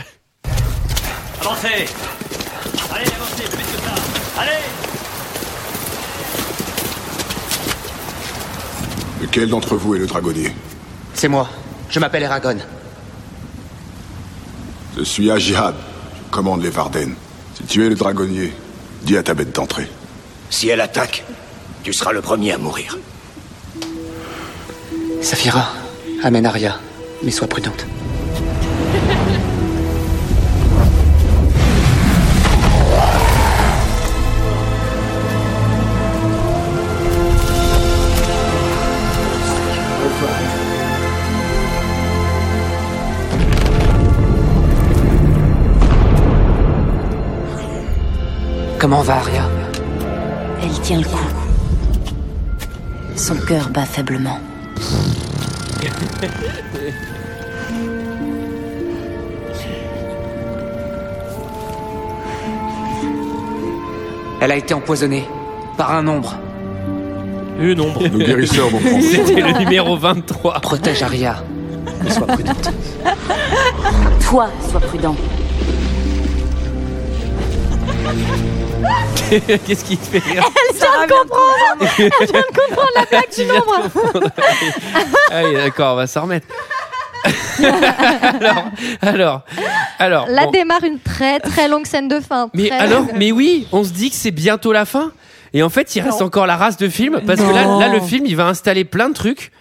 Avancez Allez, avancez, plus vite que ça Allez Lequel d'entre vous est le dragonnier C'est moi. Je m'appelle Eragon. Je suis Ajihad. Je commande les Varden. Si tu es le dragonnier, dis à ta bête d'entrer. Si elle attaque, tu seras le premier à mourir. Saphira, amène Arya, mais sois prudente. Comment va Arya Elle tient le coup. Son cœur bat faiblement. Elle a été empoisonnée par un ombre. Une ombre. Nos guérisseurs prendre. C'était le numéro 23. Protège Arya, mais sois prudente. Toi, sois prudent. Qu'est-ce qui te fait rire Elle vient de comprendre. Elle vient de comprendre la blague du nombre. Ah oui, d'accord, on va s'en remettre. alors, alors, alors. Là bon. démarre une très très longue scène de fin. Mais Très alors, longue. mais oui, on se dit que c'est bientôt la fin. Et en fait, il reste Non. encore la race de film parce que là, là, le film, il va installer plein de trucs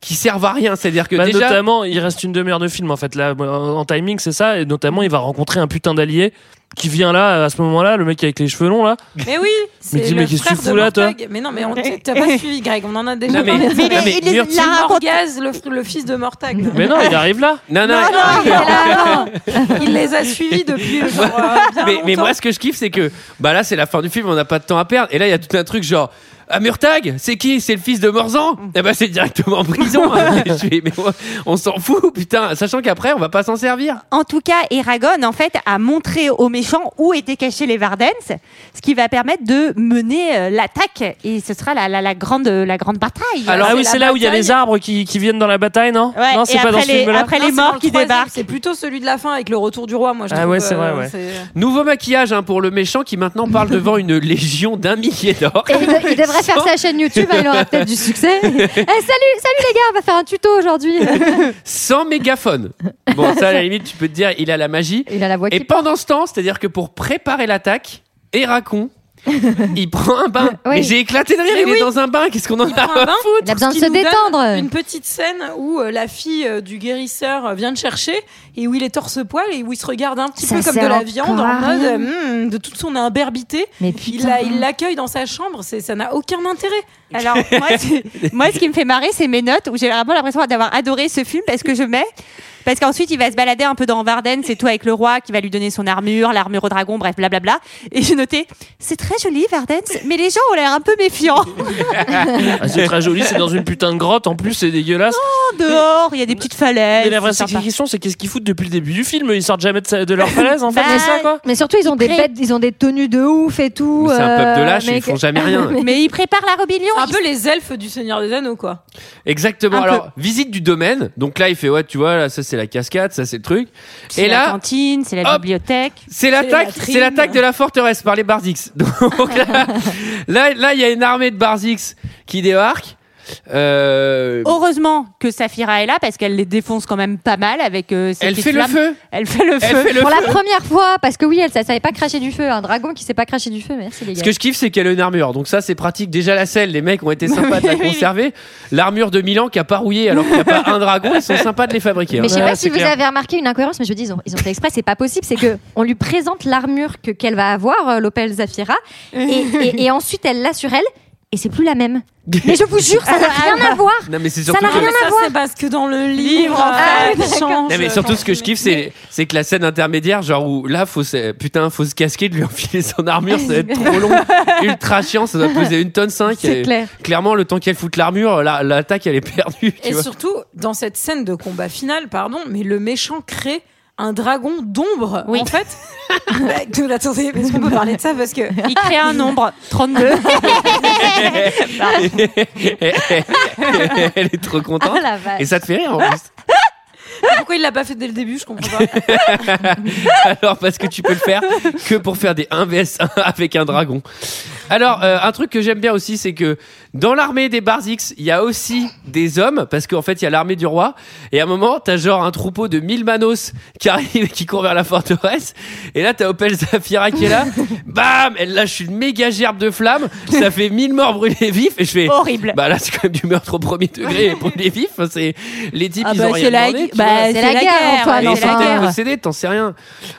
qui servent à rien. C'est-à-dire que Bah, déjà, Notamment, il reste une demi-heure de film en fait. Là, en timing, c'est ça. Et notamment, il va rencontrer un putain d'allié qui vient là à ce moment-là, le mec avec les cheveux longs là. Mais oui, c'est dis, le mais qu'est-ce que tu fous là, toi. Mais non, mais on- t'as pas suivi, Greg. On en a déjà Non, mais- parlé. non, mais il- la raconte- Morgaz, le, le fils de Mortag. Mais non, il arrive là. non, non, Non, non, il est là Ah. Il les a suivis depuis genre, bien mais, mais moi, ce que je kiffe, c'est que bah là, c'est la fin du film, on n'a pas de temps à perdre. Et là, il y a tout un truc genre. Ah, Murtag, c'est qui? C'est le fils de Morzan? Eh ben, c'est directement en prison. Je fais, mais on- on s'en fout, putain. Sachant qu'après, on va pas s'en servir. En tout cas, Eragon, en fait, a montré aux méchants où étaient cachés les Vardens, ce qui va permettre de mener euh, l'attaque. Et ce sera la, la, la grande, la grande bataille. Alors ah oui, c'est là où il y a les arbres qui, qui viennent dans la bataille, non? Ouais, Non, c'est pas dans après ce les- film-là. après Non, les dans morts le qui débarquent. C'est plutôt celui de la fin avec le retour du roi, moi je Ah trouve, ouais, c'est euh, vrai, ouais. c'est- Nouveau maquillage hein, pour le méchant qui maintenant parle devant une légion d'un millier d'or. Et il, de- il devrait faire sa chaîne YouTube, il aura peut-être du succès. Eh, salut, salut les gars, on va faire un tuto aujourd'hui. sans mégaphone. Bon, ça, à la limite, tu peux te dire, il a la magie. Il a la voix Et qui pendant ce temps, c'est-à-dire que pour préparer l'attaque, Héracon, il prend un bain. Oui. Mais j'ai éclaté de rire, Mais il est dans un bain, qu'est-ce qu'on en Il a à foutre Il a besoin de se détendre. Une petite scène où euh, la fille euh, du guérisseur euh, vient le chercher et où il est torse-poil et où il se regarde un petit Ça peu comme de la viande en mode euh, Hmm, de toute son imberbité. Mais Il putain. il l'accueille dans sa chambre, ça n'a aucun intérêt. Alors, moi, moi, ce qui me fait marrer, c'est mes notes où j'ai vraiment l'impression d'avoir adoré ce film parce que je mets. Parce qu'ensuite, il va se balader un peu dans Varden, c'est tout avec le roi qui va lui donner son armure, l'armure au dragon, bref, blablabla. Et j'ai noté, c'est très joli, Varden, mais les gens ont l'air un peu méfiants. Ah, c'est très joli, c'est dans une putain de grotte. En plus, c'est dégueulasse. Dehors, il y a des petites falaises. Mais la vraie question, c'est qu'est-ce qu'ils foutent depuis le début du film? Ils sortent jamais de, leur falaise, en fait, Bah, c'est ça quoi? Mais surtout, ils ont des Pré- bêtes, ils ont des tenues de ouf et tout. C'est un peuple de euh, lâches, mais ils font jamais rien. Mais ils préparent la rébellion. C'est un ils- peu les elfes du Seigneur des Anneaux, quoi. Exactement. Un peu. Alors, visite du domaine. Donc là, il fait, ouais, tu vois, là, ça c'est la cascade, ça c'est le truc. C'est Et la là, cantine, c'est la hop. bibliothèque. c'est l'attaque, la c'est l'attaque de la forteresse par les Barzix. Donc là, là, là, il y a une armée de Barzix qui débarque. Euh, Heureusement que Saphira est là parce qu'elle les défonce quand même pas mal avec euh, ses Elle fait le feu. Elle fait le Elle feu. fait le Pour feu. la première fois, parce que oui, elle ne savait pas cracher du feu. Un dragon qui sait pas cracher du feu, merci les Ce gars. que je kiffe, c'est qu'elle a une armure. Donc ça, c'est pratique. Déjà la selle, les mecs ont été sympas de la conserver. L'armure de Milan qui a pas rouillé alors qu'il n'y a pas un dragon, ils sont sympas de les fabriquer. hein. Mais je sais Ouais, pas si vous clair. avez remarqué une incohérence, mais je me dis, ils ont, ils ont fait exprès, c'est pas possible. C'est que on lui présente l'armure que qu'elle va avoir, euh, l'Opel Zafira, et, et- et ensuite elle l'a sur elle, et c'est plus la même. Mais je vous jure, ça n'a rien à voir. Non mais c'est Ça surtout n'a que- rien Mais à ça, voir. c'est parce que dans le livre, Livre, en Ah, fait, change. Non mais surtout ce que je kiffe c'est c'est que la scène intermédiaire genre où là faut se- putain faut se casquer de lui enfiler son armure ça va être trop long ultra chiant ça doit peser une tonne 5 C'est clair. clairement le temps qu'elle foute l'armure la- l'attaque elle est perdue tu Et vois. surtout, dans cette scène de combat final, pardon, mais le méchant crée un dragon d'ombre, Oui. en fait. Bah, Attendez, est-ce qu'on peut parler de ça Parce que Il crée un nombre 32. elle est trop contente Ah la vache. et ça te fait rire en plus pourquoi il l'a pas fait dès le début Je comprends pas. Alors parce que tu peux le faire que pour faire des 1 vs 1 avec un dragon. Alors euh, un truc que j'aime bien aussi c'est que dans l'armée des Barzix, il y a aussi des hommes parce qu'en fait il y a l'armée du roi et à un moment t'as genre un troupeau de 1000 manos qui arrive et qui court vers la forteresse et là t'as Opel Zafira qui est là. Bam, elle lâche une méga gerbe de flammes, ça fait 1000 morts brûlés vifs et je fais Horrible. Bah là c'est quand même du meurtre au premier degré brûlés vifs, c'est les types Ah ils bah, ont rien demandé, bah. C'est la guerre, Antoine, enfin. peut-être possédés, t'en sais rien.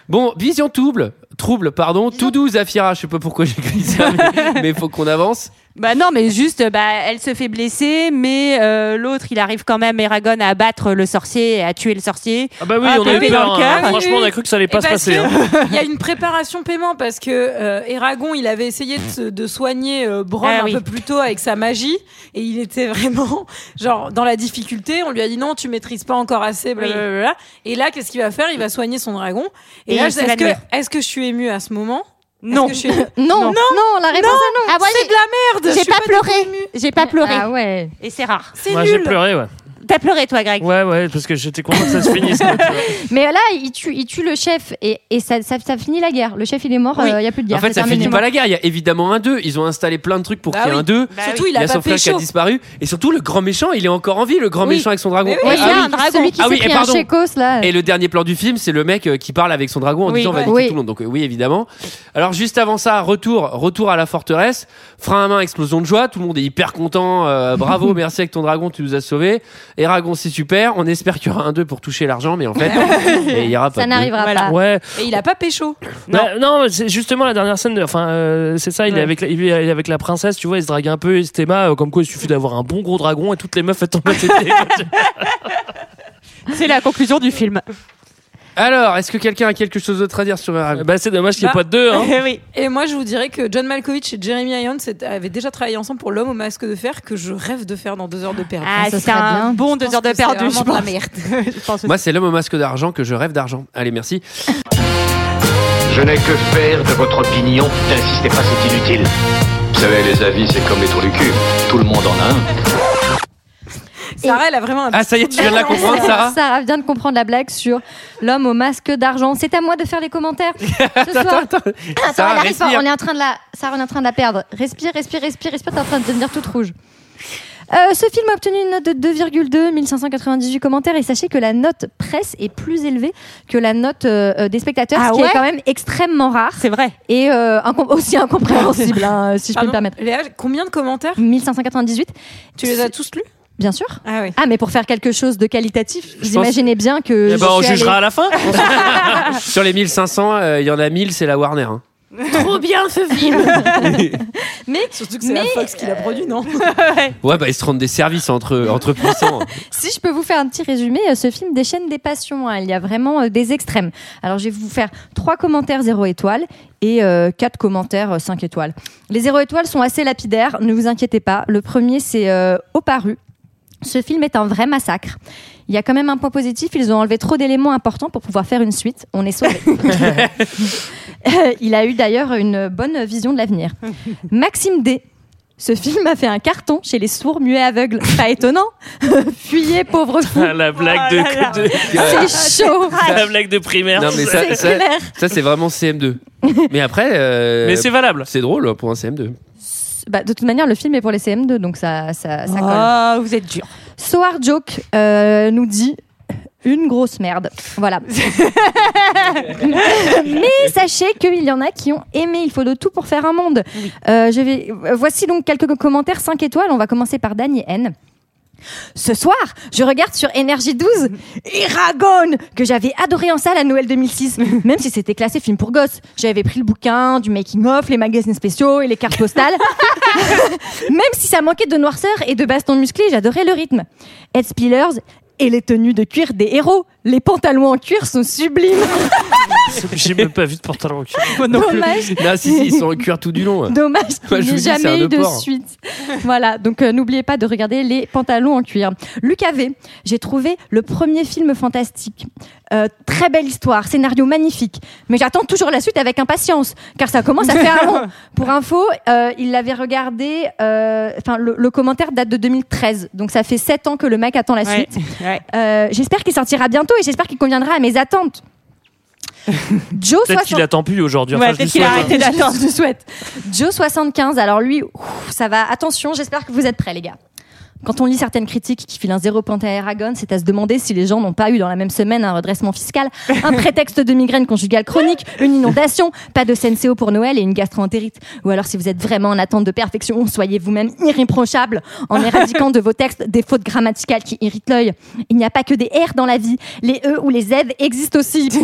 Bon, vision trouble, trouble, pardon, tout doux, Zafira. Je sais pas pourquoi j'ai écrit ça, mais, mais faut qu'on avance. Bah non, mais juste, bah, elle se fait blesser, mais euh, l'autre, il arrive quand même, Eragon, à abattre le sorcier et à tuer le sorcier. Ah bah oui, on a eu peur. dans le hein. Franchement, on a cru que ça allait pas Et se parce passer. hein. Il y a une préparation paiement parce que euh, Eragon, il avait essayé de, se- de soigner euh, Ah un oui. peu plus tôt avec sa magie et il était vraiment genre dans la difficulté. On lui a dit non, tu maîtrises pas encore assez, blablabla. Et là, qu'est-ce qu'il va faire? Il va soigner son dragon. Et, Et là, est-ce que, est-ce que je suis émue à ce moment? Non. Est-ce que je suis- Non, non, la réponse est non. Ah, moi, C'est de la merde. j'ai pas, pleuré. J'ai pas pleuré. Ah ouais. Et c'est rare. C'est Moi, j'ai pleuré, ouais. T'as pleuré, toi, Greg Ouais, ouais, parce que j'étais content que ça se finisse. quoi, tu vois. Mais là, il tue, il tue le chef et, et ça, ça, ça finit la guerre. Le chef, il est mort, il Oui. y a plus de guerre. En fait, c'est ça terminé. finit pas la guerre. Il y a évidemment un 2. Ils ont installé plein de trucs pour Bah qu'il y ait oui. un 2. Bah Surtout, oui. il Il y a pas son frère qui a pécho. disparu. Et surtout, le grand méchant, il est encore en vie, le grand Oui. méchant avec son dragon. Mais oui. Ouais, Ah il y a un dragon. Celui qui Ah s'est oui, et pris un pardon. chécos, là. Et le dernier plan du film, c'est le mec euh, qui parle avec son dragon en Oui. disant on va Ouais. niquer Oui. tout le monde. Donc euh, oui, évidemment. Alors juste avant ça, retour, retour à la forteresse. Frein à main, explosion de joie. Tout le monde est hyper content. Euh, bravo, merci avec ton dragon, tu nous as sauvés. Eragon, c'est super. On espère qu'il y aura un 2 pour toucher l'argent, mais en fait, et il y aura pas Ça n'arrivera pas. Ouais. Et il a pas pécho. Non, c'est justement la dernière scène. De, enfin, euh, c'est ça. Il est avec, la, il est avec la princesse. Tu vois, il se drague un peu. Et thème, euh, comme quoi, il suffit d'avoir un bon gros dragon et toutes les meufs elles tombent à. C'est la conclusion du film. Alors, est-ce que quelqu'un a quelque chose d'autre à dire sur bah, c'est dommage qu'il n'y ait Bah. pas de deux. Hein. oui. Et moi, je vous dirais que John Malkovich et Jeremy Irons étaient- avaient déjà travaillé ensemble pour L'homme au masque de fer, que je rêve de faire dans deux heures de perdu. Ah, ça c'est serait un bien. bon Je deux heures de perdu. je pense. merde. Je pense Moi, c'est l'homme au masque d'argent que je rêve d'argent. Allez, merci. Je n'ai que faire de votre opinion. N'insistez pas, c'est inutile. Vous savez, les avis, c'est comme les trous du cul. Tout le monde en a un. Sarah, elle a vraiment un Ah, ça y est, tu viens de la comprendre, Sarah Sarah vient de comprendre la blague sur l'homme au masque d'argent. C'est à moi de faire les commentaires ce Attends, soir. attends. Attends, Sarah, elle arrive pas. respire. On est en train de la, Sarah, on est en train de la perdre. Respire, respire, respire, respire. T'es en train de devenir toute rouge. Euh, ce film a obtenu une note de 2,2, 1598 commentaires et sachez que la note presse est plus élevée que la note euh, euh, des spectateurs, Ah ce qui ouais est quand même extrêmement rare C'est vrai. et euh, incom- aussi incompréhensible, hein, si je peux Pardon, me permettre. Léa, combien de commentaires 1598, Tu les as tous lus bien sûr. Ah oui. Ah, mais pour faire quelque chose de qualitatif, vous pense- imaginez bien que. Eh je ben, on jugera allée- à la fin. Sur les 1500, euh, il y en a 1000, c'est la Warner. hein. Trop bien ce film Mais Surtout que c'est la Mais- Fox qui l'a produit, non Ouais, bah ils se rendent des services entre, entre puissants. Si je peux vous faire un petit résumé, euh, ce film déchaîne des passions. hein. Il y a vraiment euh, des extrêmes. Alors, je vais vous faire trois commentaires 0 étoiles et euh, quatre commentaires euh, 5 étoiles. Les 0 étoiles sont assez lapidaires, ne vous inquiétez pas. Le premier, c'est euh, Au paru. Ce film est un vrai massacre. Il y a quand même un point positif, ils ont enlevé trop d'éléments importants pour pouvoir faire une suite. On est sauvés. Euh, Il a eu d'ailleurs une bonne vision de l'avenir. Maxime D. Ce film a fait un carton chez les sourds, muets, aveugles. Pas étonnant. Fuyez, pauvre fou. Ah, la blague Oh là de, là. de- C'est chaud. la blague de primaire. Non, mais ça, C'est ça, clair. ça, c'est vraiment CM2. Mais après, euh, Mais c'est valable. c'est drôle pour un CM2. Bah, de toute manière, le film est pour les CM2, donc ça, ça, ça colle. Oh, vous êtes dur. Soar Joke euh, nous dit une grosse merde. Voilà. Mais sachez qu'il y en a qui ont aimé. Il faut de tout pour faire un monde. Euh, je vais... Voici donc quelques commentaires 5 étoiles. On va commencer par Dany N. Ce soir, je regarde sur Énergie 12 Eragon, que j'avais adoré en salle à Noël 2006, même si c'était classé film pour gosses. J'avais pris le bouquin, du making-of, les magazines spéciaux et les cartes postales. même si ça manquait de noirceur et de bastons musclés, j'adorais le rythme. Ed Spillers et les tenues de cuir des héros. Les pantalons en cuir sont sublimes. J'ai même pas vu de pantalon en cuir. Dommage. Non, si, si, ils sont en cuir tout du long. Dommage Moi, qu'il je n'y vous ait jamais eu de suite. voilà, donc euh, n'oubliez pas de regarder les pantalons en cuir. Luc V, j'ai trouvé le premier film fantastique. Euh, très belle histoire, scénario magnifique. Mais j'attends toujours la suite avec impatience, car ça commence à faire long. Pour info, euh, il l'avait regardé, euh, enfin le, le commentaire date de 2013, donc ça fait 7 ans que le mec attend la Ouais, suite. ouais. Euh, j'espère qu'il sortira bientôt et j'espère qu'il conviendra à mes attentes. Joe Peut-être 60 qu'il attend plus aujourd'hui. Ouais, Enfin, peut-être qu'il a souhaite, hein. arrêté d'attendre. je le souhaite. Joe 75. Alors lui, ouf, ça va. Attention, j'espère que vous êtes prêts, les gars. Quand on lit certaines critiques qui filent un zéro point à Aragon, c'est à se demander si les gens n'ont pas eu dans la même semaine un redressement fiscal, un prétexte de migraine conjugale chronique, une inondation, pas de CNCO pour Noël et une gastro-entérite. Ou alors si vous êtes vraiment en attente de perfection, soyez vous-même irréprochable en éradiquant de vos textes des fautes grammaticales qui irritent l'œil. Il n'y a pas que des R dans la vie. Les E ou les Z existent aussi.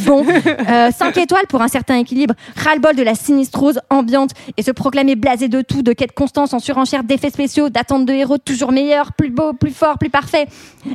Bon, 5 étoiles pour un certain équilibre. Ras-le-bol de la sinistrose ambiante et se proclamer blasé de tout, de quête constance en surenchère d'effets spéciaux, d'attente de héros toujours meilleurs, plus beaux, plus forts, plus parfaits.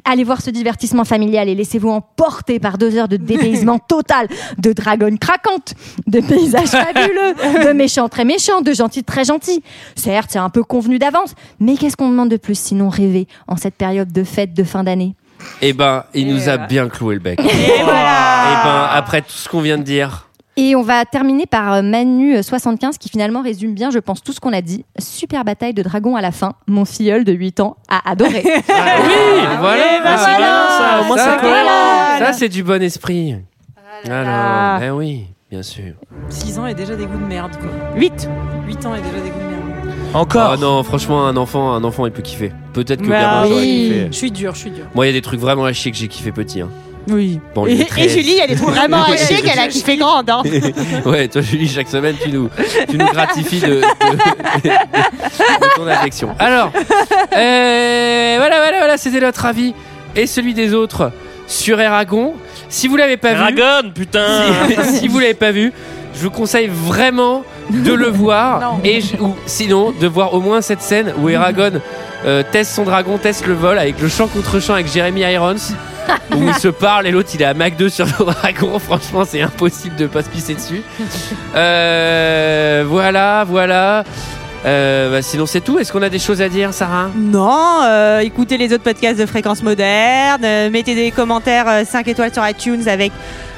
Allez voir ce divertissement familial et laissez-vous emporter par deux heures de dépaysement total, de dragons craquantes, de paysages fabuleux, de méchants très méchants, de gentils très gentils. Certes, c'est un peu convenu d'avance, mais qu'est-ce qu'on demande de plus sinon rêver en cette période de fête de fin d'année? Eh ben, il nous a bien cloué le bec. Et ben, après tout ce qu'on vient de dire. Et on va terminer par euh, Manu 75 qui finalement résume bien, je pense, tout ce qu'on a dit. Super bataille de dragons à la fin. Mon filleul de 8 ans a adoré. oui, voilà. bah, c'est bien, ça, au moins, c'est cohérent. Ça, c'est du bon esprit. Alors, ben oui, bien sûr. 6 ans et déjà des goûts de merde, quoi. 8 8 ans et déjà des goûts de merde. Encore Ah non, franchement, un enfant, un enfant, il peut kiffer. Peut-être que Bah j'aurais oui. kiffé. Je suis dur, je suis dur. Moi, il y a des trucs vraiment à chier que j'ai kiffé petit. Hein. Oui. Bon, et, les et 13. Julie, elle est vraiment à chier qu'elle a kiffé grande. Hein. ouais, toi, Julie, chaque semaine, tu nous, tu nous gratifies de, de- de- de ton affection. Alors, euh, voilà, voilà, voilà, c'était notre avis et celui des autres sur Eragon. Si vous l'avez pas vu, Aragon, putain si, si vous l'avez pas vu, je vous conseille vraiment de le voir et je- ou sinon de voir au moins cette scène où Eragon euh, teste son dragon, teste le vol avec le champ contre champ avec Jeremy Irons où ils se parlent et l'autre il est à Mac 2 sur le dragon. Franchement, c'est impossible de pas se pisser dessus. Euh, voilà, voilà. Euh, bah, sinon, c'est tout. Est-ce qu'on a des choses à dire, Sarah? Non, euh, écoutez les autres podcasts de Fréquence Moderne, euh, mettez des commentaires 5 étoiles sur iTunes avec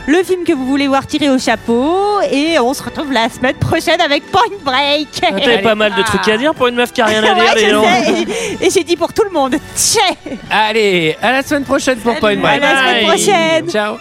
le film que vous voulez voir tirer au chapeau et on se retrouve la semaine prochaine avec Point Break. Ah, T'avais pas mal de trucs à dire pour une meuf qui a rien à dire, Ouais, sais, et, et j'ai dit pour tout le monde. Tchè Allez, à la semaine prochaine pour Point À Break. la semaine prochaine. Ciao.